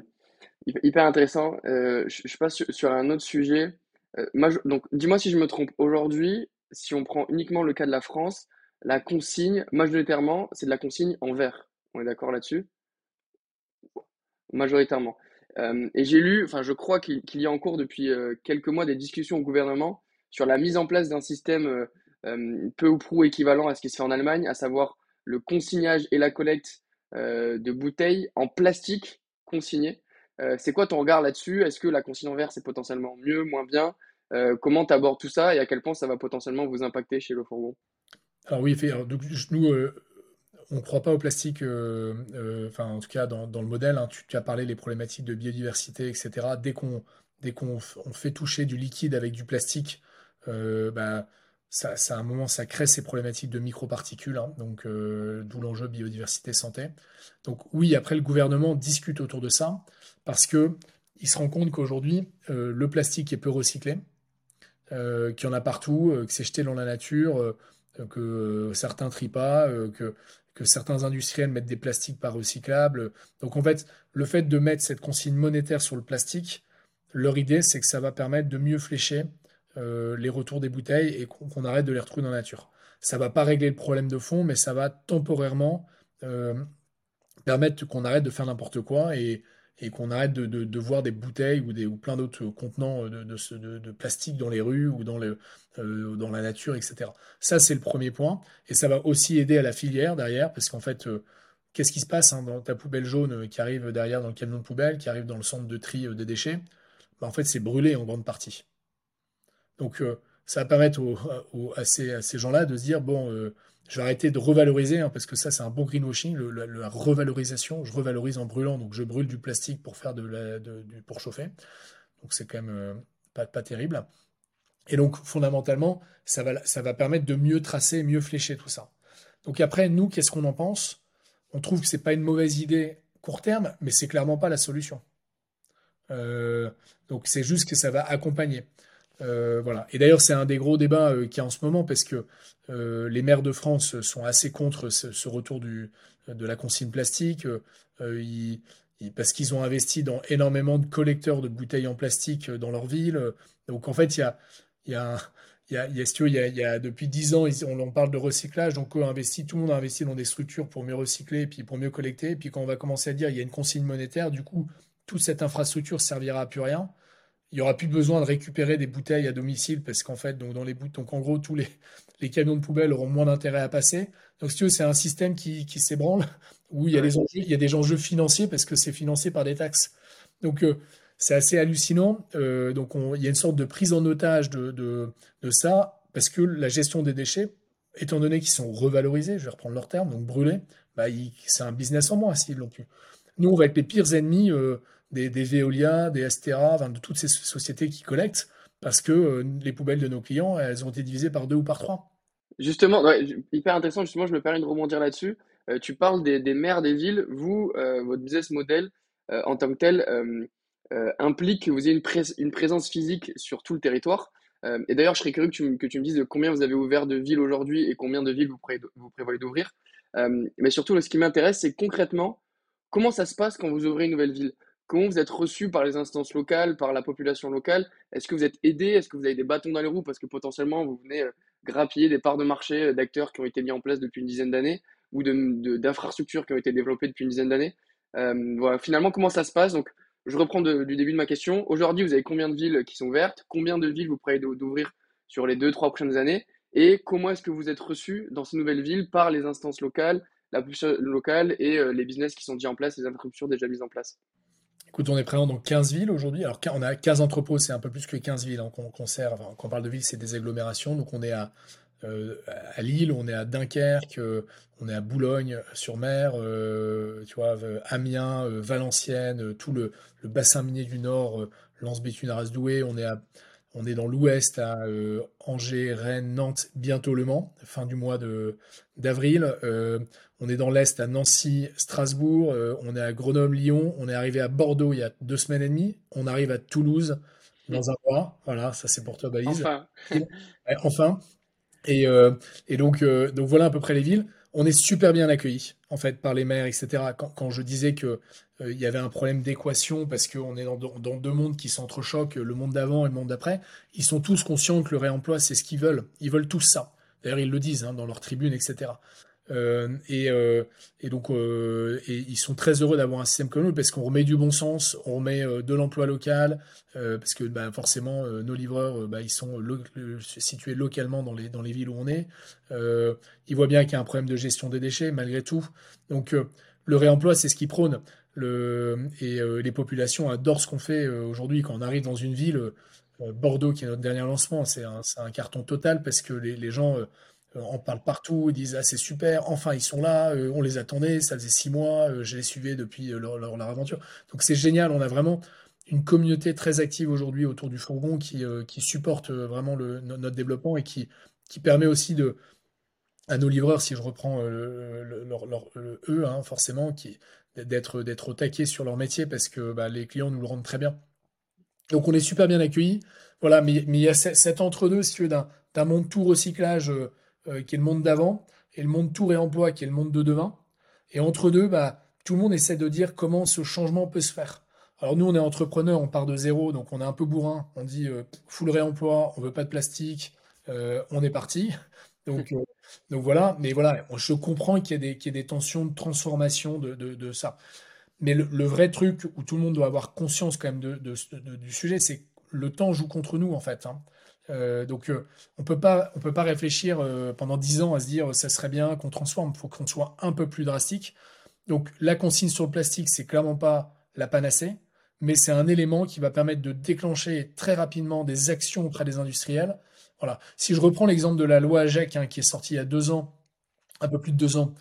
Speaker 2: hyper intéressant. Euh, je, passe sur, un autre sujet. Euh, donc, dis-moi si je me trompe. Aujourd'hui, si on prend uniquement le cas de la France, la consigne, majoritairement, c'est de la consigne en verre. On est d'accord là-dessus? Majoritairement. et j'ai lu, enfin, je crois qu'il y a en cours depuis quelques mois des discussions au gouvernement sur la mise en place d'un système peu ou prou équivalent à ce qui se fait en Allemagne, à savoir le consignage et la collecte de bouteilles en plastique consigné. Euh, c'est quoi ton regard là-dessus? Est-ce que la consigne en verre, c'est potentiellement mieux, moins bien? Euh, Comment tu abordes tout ça et à quel point ça va potentiellement vous impacter chez le fourgon?
Speaker 1: Alors oui, donc, nous, euh, on ne croit pas au plastique, enfin en tout cas dans, le modèle, hein, tu, as parlé des problématiques de biodiversité, etc. Dès qu'on dès qu'on fait toucher du liquide avec du plastique, bah, ça, à un moment, ça crée ces problématiques de microparticules, hein, donc euh, d'où l'enjeu biodiversité santé. Donc oui, après le gouvernement discute autour de ça parce que il se rend compte qu'aujourd'hui euh, le plastique est peu recyclé, euh, qu'il y en a partout, que c'est jeté dans la nature, que certains trient pas, que que certains industriels mettent des plastiques pas recyclables. Donc en fait, le fait de mettre cette consigne monétaire sur le plastique, leur idée c'est que ça va permettre de mieux flécher euh, les retours des bouteilles et qu'on arrête de les retrouver dans la nature. Ça va pas régler le problème de fond, mais ça va temporairement euh, permettre qu'on arrête de faire n'importe quoi et, qu'on arrête de, voir des bouteilles ou, plein d'autres contenants de, plastique dans les rues ou dans, euh, la nature, etc. Ça, c'est le premier point. Et ça va aussi aider à la filière derrière, parce qu'en fait, qu'est-ce qui se passe hein, dans ta poubelle jaune qui arrive derrière dans le camion de poubelle, qui arrive dans le centre de tri des déchets? Bah, En fait, c'est brûlé en grande partie. Donc euh, ça va permettre à ces, gens-là de se dire, bon, euh, je vais arrêter de revaloriser, hein, parce que ça c'est un bon greenwashing, la, revalorisation, je revalorise en brûlant, donc je brûle du plastique pour faire de la, pour chauffer. Donc c'est quand même euh, pas, pas terrible. Et donc fondamentalement, ça va, ça va permettre de mieux tracer, mieux flécher tout ça. Donc après, nous, qu'est-ce qu'on en pense? On trouve que c'est pas une mauvaise idée court terme, mais c'est clairement pas la solution. donc c'est juste que ça va accompagner. Euh, voilà. Et d'ailleurs, c'est un des gros débats euh, qu'il y a en ce moment parce que euh, les maires de France sont assez contre ce, retour de la consigne plastique. parce qu'ils ont investi dans énormément de collecteurs de bouteilles en plastique dans leur ville. Donc en fait, il y a, depuis dix ans, on, parle de recyclage, donc on investi, tout le monde a investi dans des structures pour mieux recycler, et puis pour mieux collecter. Et puis quand on va commencer à dire il y a une consigne monétaire, du coup, toute cette infrastructure servira à plus rien il y aura plus besoin de récupérer des bouteilles à domicile parce qu'en fait, donc dans les bouts, donc en gros, tous les, les camions de poubelle auront moins d'intérêt à passer. Donc, si tu veux, c'est un système qui, qui s'ébranle où il y a des enjeux, il y a des enjeux financiers parce que c'est financé par des taxes. Donc, euh, c'est assez hallucinant. Euh, donc, il y a une sorte de prise en otage de, de, de ça parce que la gestion des déchets, étant donné qu'ils sont revalorisés, je vais reprendre leur terme, donc brûlés, bah, c'est un business en moins s'ils l'ont pu. Nous, on va être les pires ennemis euh, des, des, Veolia, des Astera, de toutes ces sociétés qui collectent, parce que euh, les poubelles de nos clients, elles ont été divisées par deux ou par trois.
Speaker 2: Justement, hyper intéressant, justement, je me permets de rebondir là-dessus. Euh, tu parles des, maires des villes. Vous, votre business model en tant que tel implique que vous ayez une, pré une, présence physique sur tout le territoire. et d'ailleurs, je serais curieux que tu, me dises combien vous avez ouvert de villes aujourd'hui et combien de villes vous prévoyez d'ouvrir. mais surtout, ce qui m'intéresse, c'est concrètement, Comment ça se passe quand vous ouvrez une nouvelle ville? Comment vous êtes reçu par les instances locales, par la population locale? Est-ce que vous êtes aidé Est-ce que vous avez des bâtons dans les roues? Parce que potentiellement, vous venez euh, grappiller des parts de marché euh, d'acteurs qui ont été mis en place depuis une dizaine d'années ou d'infrastructures qui ont été développées depuis une dizaine d'années. Euh, voilà, finalement, comment ça se passe? Donc, je reprends du début de ma question. Aujourd'hui, vous avez combien de villes qui sont ouvertes Combien de villes vous prévoyez d'ouvrir sur les deux, trois prochaines années? Et comment est-ce que vous êtes reçu dans ces nouvelles villes par les instances locales, la plus locale et les business qui sont déjà en place, les infrastructures déjà mises en place?
Speaker 1: On est présent dans 15 villes aujourd'hui. Alors, on a 15 entrepôts, c'est un peu plus que 15 villes hein, qu'on sert. quand on parle de villes, c'est des agglomérations. Donc, on est à, euh, Lille, on est à Dunkerque, euh, on est à Boulogne-sur-Mer, tu vois, Amiens, Valenciennes, tout le, le, bassin minier du Nord, Lens-Béthune, Arras-Douai. On est à on est dans l'ouest à euh, Angers, Rennes, Nantes, bientôt Le Mans, fin du mois d'avril. Euh, on est dans l'est à Nancy, Strasbourg. Euh, on est à Grenoble, Lyon. On est arrivé à Bordeaux il y a deux semaines et demie. On arrive à Toulouse dans un mois. Voilà, ça c'est pour toi, Balise.
Speaker 2: Enfin.
Speaker 1: enfin. Et, et donc, donc voilà à peu près les villes on est super bien accueillis en fait par les maires, etc. Quand, je disais que euh, il y avait un problème d'équation parce qu'on est dans, deux mondes qui s'entrechoquent, le monde d'avant et le monde d'après, ils sont tous conscients que le réemploi c'est ce qu'ils veulent. Ils veulent tous ça. D'ailleurs ils le disent hein, dans leurs tribunes, etc. Euh, euh, et, donc, euh, ils sont très heureux d'avoir un système comme nous parce qu'on remet du bon sens, on remet de l'emploi local, parce que bah, forcément nos livreurs, bah, ils sont situés localement dans les, dans les villes où on est. ils voient bien qu'il y a un problème de gestion des déchets malgré tout. Donc le réemploi, c'est ce qui prône. Le, et les populations adorent ce qu'on fait aujourd'hui quand on arrive dans une ville. Bordeaux, qui est notre dernier lancement, c'est un, carton total parce que les gens euh, on parle partout, ils disent ah c'est super, enfin ils sont là, euh, on les attendait, ça faisait six mois, euh, je les suivais depuis leur, aventure. Donc c'est génial, on a vraiment une communauté très active aujourd'hui autour du fourgon qui, supporte vraiment notre développement et qui, permet aussi de, à nos livreurs, si je reprends eux, hein, forcément, qui, d'être, d'être au taquet sur leur métier parce que bah, les clients nous le rendent très bien. Donc on est super bien accueillis. Voilà, mais, mais il y a cet entre-deux, si tu veux, d'un monde tout recyclage euh, qui est le monde d'avant, et le monde tout réemploi, qui est le monde de demain. Et entre deux, bah, tout le monde essaie de dire comment ce changement peut se faire. Alors nous, on est entrepreneurs, on part de zéro, donc on est un peu bourrin. On dit euh, full réemploi, on veut pas de plastique, euh, on est parti. Donc, donc voilà, mais voilà, je comprends qu'il y, y, ait des tensions de transformation de, de, ça. Mais le, vrai truc où tout le monde doit avoir conscience quand même de, du sujet, c'est le temps joue contre nous en fait. Hein. Euh, donc euh, on peut pas on peut pas réfléchir euh, pendant dix ans à se dire ça serait bien qu'on transforme, il faut qu'on soit un peu plus drastique. Donc la consigne sur le plastique c'est clairement pas la panacée, mais c'est un élément qui va permettre de déclencher très rapidement des actions auprès des industriels. Voilà. Si je reprends l'exemple de la loi AGEC hein, qui est sortie il y a deux ans, un peu plus de deux ans,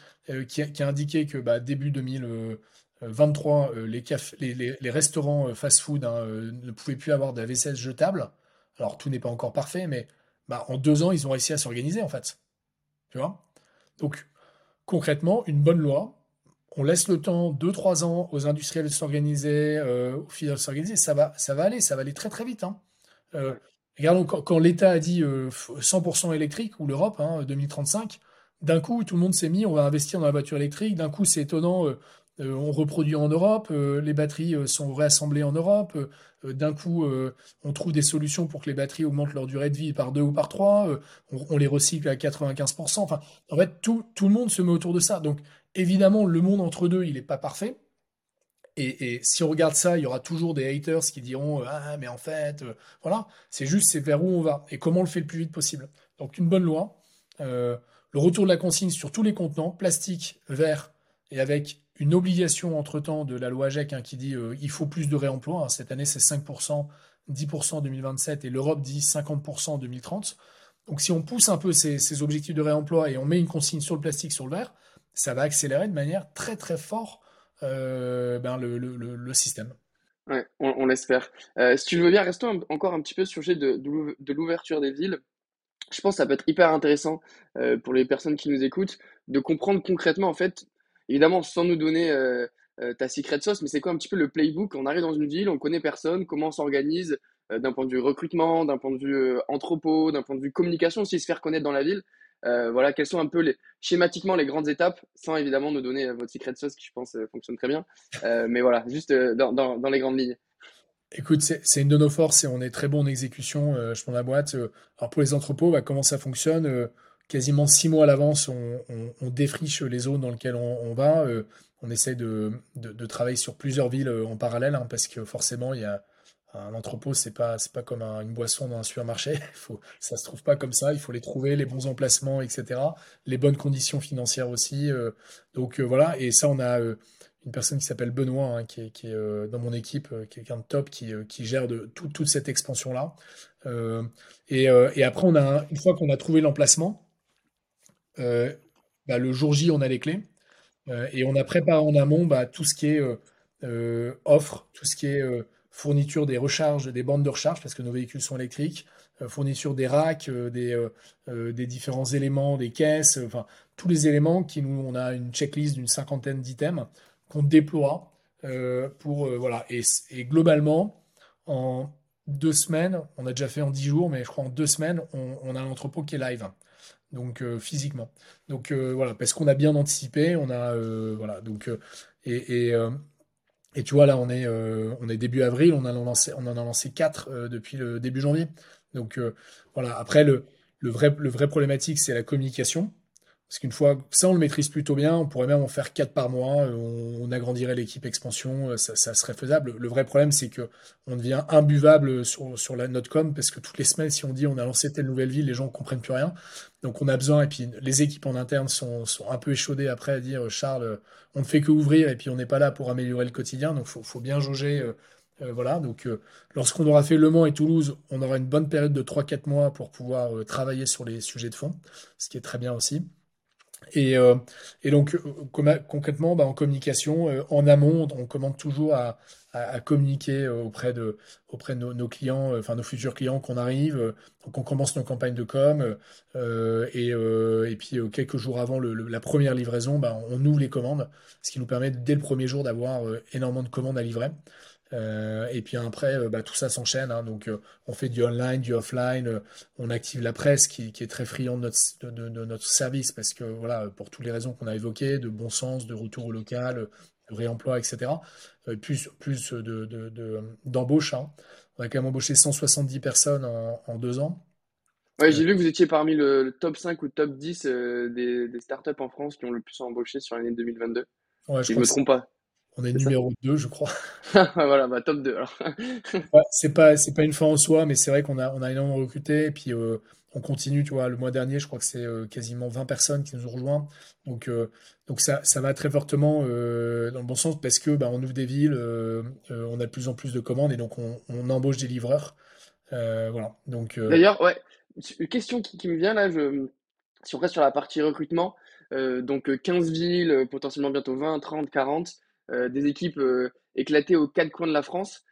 Speaker 1: qui a, indiqué que bah, début 2023 les, les, les, restaurants fast-food hein, ne pouvaient plus avoir de la vaisselle jetable. Alors tout n'est pas encore parfait, mais bah, en deux ans, ils ont réussi à s'organiser en fait. Tu vois? Donc concrètement, une bonne loi, on laisse le temps, deux, trois ans aux industriels de s'organiser, euh, aux filières de s'organiser, ça va, ça va aller, ça va aller très très vite. Hein. Euh, regardons quand, l'État a dit 100% euh, électrique, ou l'Europe, 2035, hein, d'un coup, tout le monde s'est mis, on va investir dans la voiture électrique, d'un coup, c'est étonnant, euh, on reproduit en Europe, euh, les batteries euh, sont réassemblées en Europe, d'un coup on trouve des solutions pour que les batteries augmentent leur durée de vie par deux ou par trois, on, les recycle à 95%. Enfin, en fait, tout, le monde se met autour de ça. Donc évidemment, le monde entre deux, il n'est pas parfait. Et, si on regarde ça, il y aura toujours des haters qui diront Ah, mais en fait, voilà, c'est juste, c'est vers où on va et comment on le fait le plus vite possible. Donc, une bonne loi. le retour de la consigne sur tous les contenants, plastique, verre, et avec une obligation entre-temps de la loi AGEC hein, qui dit il faut plus de réemploi. Hein. cette année, c'est 5%, 10% en 2027 et l'Europe dit 50% en 2030. Donc si on pousse un peu ces, objectifs de réemploi et on met une consigne sur le plastique, sur le verre, ça va accélérer de manière très très forte euh, ben, le, système.
Speaker 2: Ouais, on, l'espère. Euh, si tu veux bien, restons encore un petit peu sur le sujet de, l'ouverture des villes. Je pense que ça peut être hyper intéressant euh, pour les personnes qui nous écoutent de comprendre concrètement, en fait, évidemment, sans nous donner ta secret sauce, mais c'est quoi un petit peu le playbook? On arrive dans une ville, on connaît personne, comment on s'organise, euh, d'un point de vue recrutement, d'un point de vue euh, entrepôt, d'un point de vue communication aussi, se faire connaître dans la ville. Euh, voilà, quelles sont un peu les, schématiquement les grandes étapes, sans évidemment nous donner votre secret sauce qui, je pense, fonctionne très bien. mais voilà, juste dans, dans, les grandes lignes.
Speaker 1: Écoute, c'est une de nos forces et on est très bon en exécution. je prends la boîte. alors pour les entrepôts, bah, comment ça fonctionne Quasiment six mois à l'avance, on, défriche les zones dans lesquelles on, va. on essaie de, travailler sur plusieurs villes en parallèle hein, parce que forcément, il y a, un entrepôt, c'est pas c'est pas comme une boisson dans un supermarché. Faut, ça se trouve pas comme ça. Il faut les trouver, les bons emplacements, etc. Les bonnes conditions financières aussi. Euh. donc euh, voilà. Et ça, on a euh, une personne qui s'appelle Benoît, hein, qui est, dans mon équipe, quelqu'un de top, qui, gère de toute cette expansion là. Et, après, on a une fois qu'on a trouvé l'emplacement, bah, le jour J, on a les clés. Et on a préparé en amont bah, tout ce qui est offre, tout ce qui est fourniture des recharges, des bandes de recharge, parce que nos véhicules sont électriques, euh, fourniture des racks, euh, des, euh, différents éléments, des caisses, enfin tous les éléments qui nous, on a une checklist d'une cinquantaine d'items qu'on déploie pour voilà. Et, globalement en deux semaines, on a déjà fait en dix jours, mais je crois en deux semaines, on, a un entrepôt qui est live, donc physiquement. Donc voilà, parce qu'on a bien anticipé, on a voilà donc et, et tu vois, là, on est, euh, on est début avril, on, a lancé, on en a lancé 4 euh, depuis le début janvier. Donc euh, voilà, après, le, le, vrai, le vrai problématique, c'est la communication. Parce qu'une fois, ça, on le maîtrise plutôt bien, on pourrait même en faire 4 par mois, on, agrandirait l'équipe expansion, ça, serait faisable. Le vrai problème, c'est que on devient imbuvable sur, la note com, parce que toutes les semaines, si on dit on a lancé telle nouvelle ville, les gens ne comprennent plus rien. Donc on a besoin, et puis les équipes en interne sont, un peu échaudées après à dire Charles, on ne fait que ouvrir et puis on n'est pas là pour améliorer le quotidien, donc il faut, bien jauger. Euh, euh, voilà, donc euh, lorsqu'on aura fait Le Mans et Toulouse, on aura une bonne période de 3-4 mois pour pouvoir travailler sur les sujets de fond, ce qui est très bien aussi. Et, donc concrètement, bah, en communication, en amont, on commande toujours à, communiquer euh, auprès de, nos, clients, euh, enfin nos futurs clients qu'on arrive. Euh, donc on commence nos campagnes de com et, et, puis quelques jours avant la première livraison, bah, on ouvre les commandes, ce qui nous permet dès le premier jour d'avoir énormément de commandes à livrer. Et puis après, bah, tout ça s'enchaîne. Hein. donc, on fait du online, du offline. on active la presse qui, qui est très friande de notre, de, de, notre service parce que, voilà, pour toutes les raisons qu'on a évoquées, de bon sens, de retour au local, de réemploi, etc. Euh, plus, plus d'embauches. De, hein. On a quand même embauché 170 personnes en, deux ans.
Speaker 2: Ouais, j'ai euh, vu que vous étiez parmi le, top 5 ou top 10 euh, des, des, startups en France qui ont le plus embauché sur l'année 2022. Ouais, je ne me trompe pas.
Speaker 1: On est numéro 2, je crois.
Speaker 2: voilà, bah, top 2 alors.
Speaker 1: c'est pas, pas une fin en soi, mais c'est vrai qu'on a, on a énormément recruté. Et puis, on continue, tu vois, le mois dernier, je crois que c'est euh, quasiment 20 personnes qui nous ont rejoints. Donc, euh, donc ça, ça va très fortement euh, dans le bon sens parce que bah, on ouvre des villes, on a de plus en plus de commandes et donc on, embauche des livreurs. voilà. Donc.
Speaker 2: D'ailleurs, ouais, une question qui, me vient là, je, si on reste sur la partie recrutement, donc 15 villes, potentiellement bientôt 20, 30, 40, des équipes éclatées aux quatre coins de la France.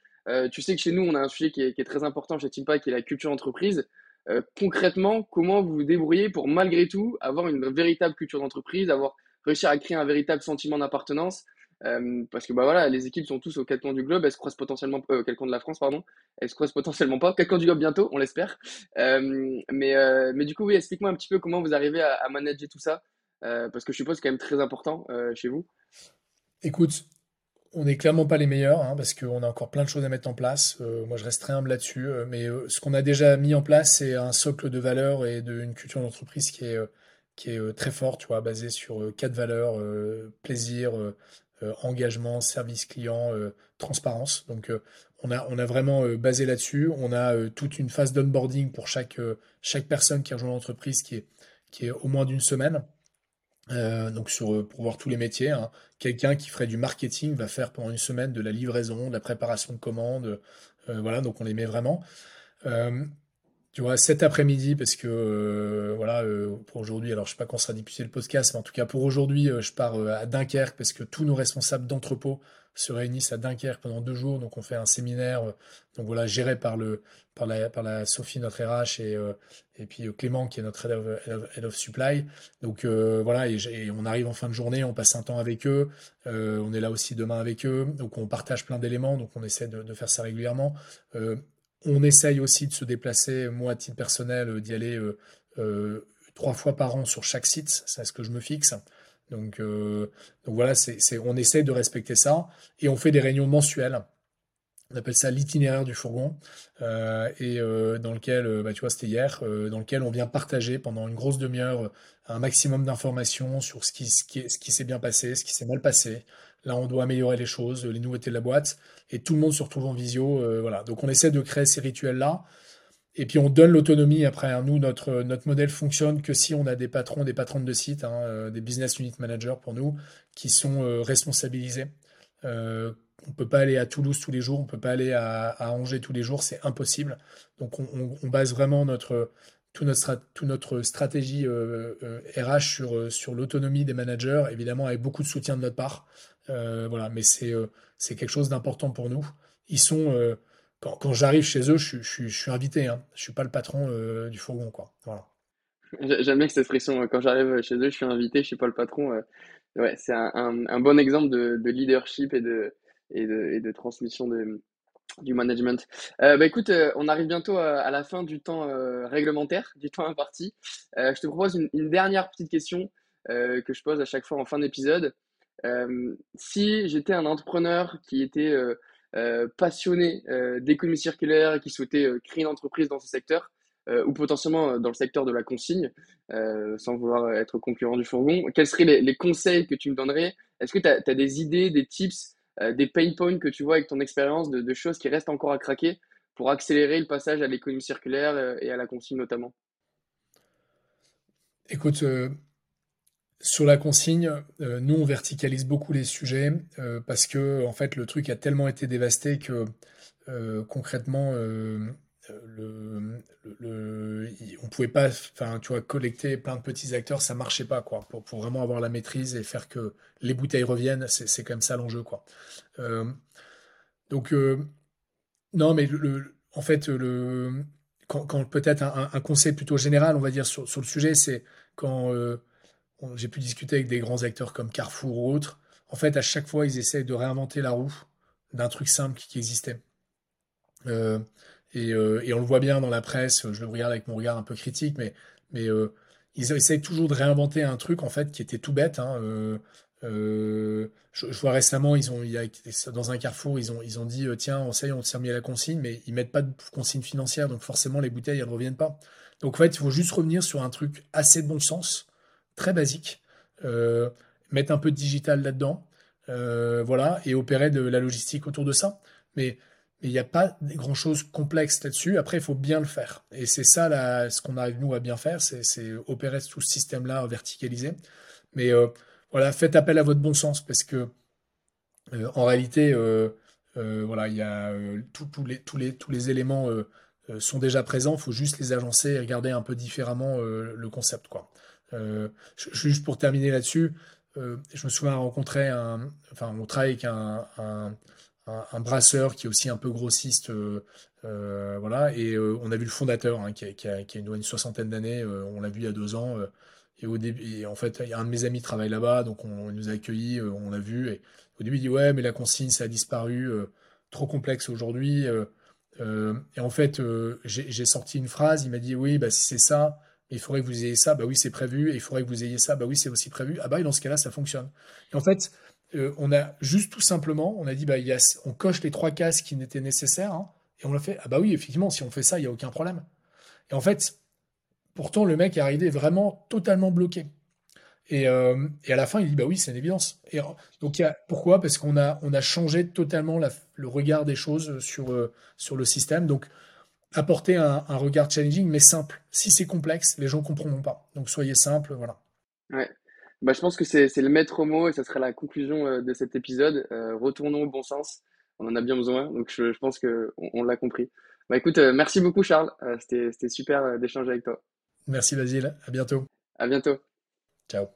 Speaker 2: tu sais que chez nous, on a un sujet qui est, qui est très important chez Timpa, qui est la culture d'entreprise. Euh, concrètement, comment vous vous débrouillez pour malgré tout avoir une véritable culture d'entreprise, avoir réussi à créer un véritable sentiment d'appartenance? Euh, parce que bah voilà, les équipes sont tous aux quatre coins du globe, elles se croisent potentiellement, euh, quatre de la France, pardon, elles se croisent potentiellement pas, quatre coins du globe bientôt, on l'espère. Euh, mais, mais du coup, oui, explique-moi un petit peu comment vous arrivez à manager tout ça, parce que je suppose que c'est quand même très important chez vous.
Speaker 1: Écoute, on n'est clairement pas les meilleurs, hein, parce qu'on a encore plein de choses à mettre en place. Euh, moi, je reste très humble là-dessus. Euh, mais euh, ce qu'on a déjà mis en place, c'est un socle de valeurs et d'une culture d'entreprise qui est, qui est très forte, tu vois, basée sur quatre valeurs, plaisir, engagement, service client, transparence. Donc on a, on a vraiment basé là-dessus. On a toute une phase d'onboarding pour chaque, personne qui rejoint l'entreprise qui est au moins d'une semaine. Donc sur, pour voir tous les métiers. Hein. Quelqu'un qui ferait du marketing va faire pendant une semaine de la livraison, de la préparation de commandes. voilà, donc on les met vraiment. Tu vois, cet après-midi, parce que euh, voilà, euh, pour aujourd'hui, alors je sais pas quand sera diffusé le podcast, mais en tout cas pour aujourd'hui, euh, je pars à Dunkerque parce que tous nos responsables d'entrepôt se réunissent à Dunkerque pendant deux jours. Donc on fait un séminaire, donc voilà, géré par le par la par la Sophie notre RH et et puis Clément qui est notre head of, supply. Donc voilà, et, on arrive en fin de journée, on passe un temps avec eux, on est là aussi demain avec eux, donc on partage plein d'éléments, donc on essaie de, de faire ça régulièrement. On essaye aussi de se déplacer, moi à titre personnel, euh, d'y aller euh, euh, trois fois par an sur chaque site, c'est ce que je me fixe. Donc, voilà, c'est, on essaye de respecter ça et on fait des réunions mensuelles. On appelle ça l'itinéraire du fourgon et dans lequel, bah, tu vois, c'était hier, dans lequel on vient partager pendant une grosse demi-heure un maximum d'informations sur ce qui s'est bien passé, ce qui s'est mal passé, Là, on doit améliorer les choses, les nouveautés de la boîte, et tout le monde se retrouve en visio. Euh, voilà. Donc, on essaie de créer ces rituels-là. Et puis, on donne l'autonomie. Après, nous, notre, notre modèle fonctionne que si on a des patrons, des patronnes de site, hein, euh, des business unit managers pour nous, qui sont euh, responsabilisés. on ne peut pas aller à Toulouse tous les jours, on ne peut pas aller à, Angers tous les jours, c'est impossible. Donc, on, base vraiment notre, tout notre, stratégie RH sur l'autonomie des managers, évidemment avec beaucoup de soutien de notre part. Euh, voilà, mais euh, c'est quelque chose d'important pour nous. Ils sont euh, quand, quand j'arrive chez eux, je, je, suis invité. Hein. Je suis pas le patron du fourgon, quoi. Voilà.
Speaker 2: J'aime bien cette expression. Quand j'arrive chez eux, je suis invité. Je suis pas le patron. ouais, c'est un, bon exemple de, de leadership et de, et de, et de transmission de, du management. Euh, bah écoute, on arrive bientôt à, la fin du temps réglementaire, du temps imparti. je te propose une dernière petite question que je pose à chaque fois en fin d'épisode. Euh, si j'étais un entrepreneur qui était euh, euh, passionné d'économie circulaire et qui souhaitait créer une entreprise dans ce secteur, ou potentiellement dans le secteur de la consigne, sans vouloir être concurrent du fourgon, quels seraient les, conseils que tu me donnerais? Est-ce que tu as, des idées, des tips, des pain points que tu vois avec ton expérience de, de, choses qui restent encore à craquer pour accélérer le passage à l'économie circulaire et à la consigne notamment?
Speaker 1: Écoute, sur la consigne, euh, nous on verticalise beaucoup les sujets euh, parce que en fait le truc a tellement été dévasté que euh, concrètement le, le, pouvait pas, tu vois, collecter plein de petits acteurs, ça marchait pas quoi. Pour, vraiment avoir la maîtrise et faire que les bouteilles reviennent, c'est même ça l'enjeu quoi. donc non mais en fait quand, peut-être un, conseil plutôt général, on va dire sur le sujet, c'est quand j'ai pu discuter avec des grands acteurs comme Carrefour ou autres. En fait, à chaque fois, ils essayent de réinventer la roue d'un truc simple qui existait. Euh, euh, et, on le voit bien dans la presse, je le regarde avec mon regard un peu critique, mais, euh, ils essayent toujours de réinventer un truc en fait qui était tout bête. Hein, je, vois récemment, ils ont, dans un carrefour, ils ont, ils ont dit tiens, on sait, on s'est remis à la consigne, mais ils mettent pas de consigne financière, donc forcément les bouteilles ne reviennent pas. Donc en fait, il faut juste revenir sur un truc assez de bon sens très basique, euh, mettre un peu de digital là-dedans, euh, voilà, et opérer de la logistique autour de ça. Mais il n'y a pas grand-chose complexe là-dessus. Après, il faut bien le faire. Et c'est ça, là, ce qu'on arrive, nous, à bien faire, c'est opérer tout ce système-là verticalisé. Mais euh, voilà, faites appel à votre bon sens, parce que en réalité, voilà, il y a tous, les, tous les éléments sont déjà présents. Il faut juste les agencer et regarder un peu différemment le concept, quoi. Euh, juste pour terminer là-dessus, euh, je me souviens rencontrer un, enfin, on travaille avec un, un, brasseur qui est aussi un peu grossiste, euh, voilà, et on a vu le fondateur hein, qui, a, qui, a, une, soixantaine d'années, on l'a vu il y a deux ans, et au début, en fait, un de mes amis travaille là-bas, donc on, nous a accueillis, on l'a vu, et au début il dit ouais, mais la consigne ça a disparu, trop complexe aujourd'hui. et en fait, j'ai sorti une phrase, il m'a dit oui, bah si c'est ça il faudrait que vous ayez ça, bah oui, c'est prévu, et il faudrait que vous ayez ça, bah oui, c'est aussi prévu. Ah bah, dans ce cas-là, ça fonctionne. Et en fait, euh, on a juste tout simplement, on a dit, bah, il on coche les trois cases qui n'étaient nécessaires, hein, et on l'a fait. Ah bah oui, effectivement, si on fait ça, il n'y a aucun problème. Et en fait, pourtant, le mec est arrivé vraiment totalement bloqué. Et, euh, et, à la fin, il dit bah oui, c'est une évidence. Et donc pourquoi? Parce qu'on a on a changé totalement le regard des choses sur euh, sur le système. Donc apporter un, un, regard challenging mais simple. Si c'est complexe, les gens comprendront pas. Donc soyez simple, voilà.
Speaker 2: Ouais. Bah, je pense que c'est le maître mot et ça sera la conclusion euh, de cet épisode. Euh, retournons au bon sens. On en a bien besoin. Donc je, je pense que on, on l'a compris. Bah écoute, merci beaucoup Charles. C'était super d'échanger avec toi.
Speaker 1: Merci Basile. À bientôt.
Speaker 2: À bientôt.
Speaker 1: Ciao.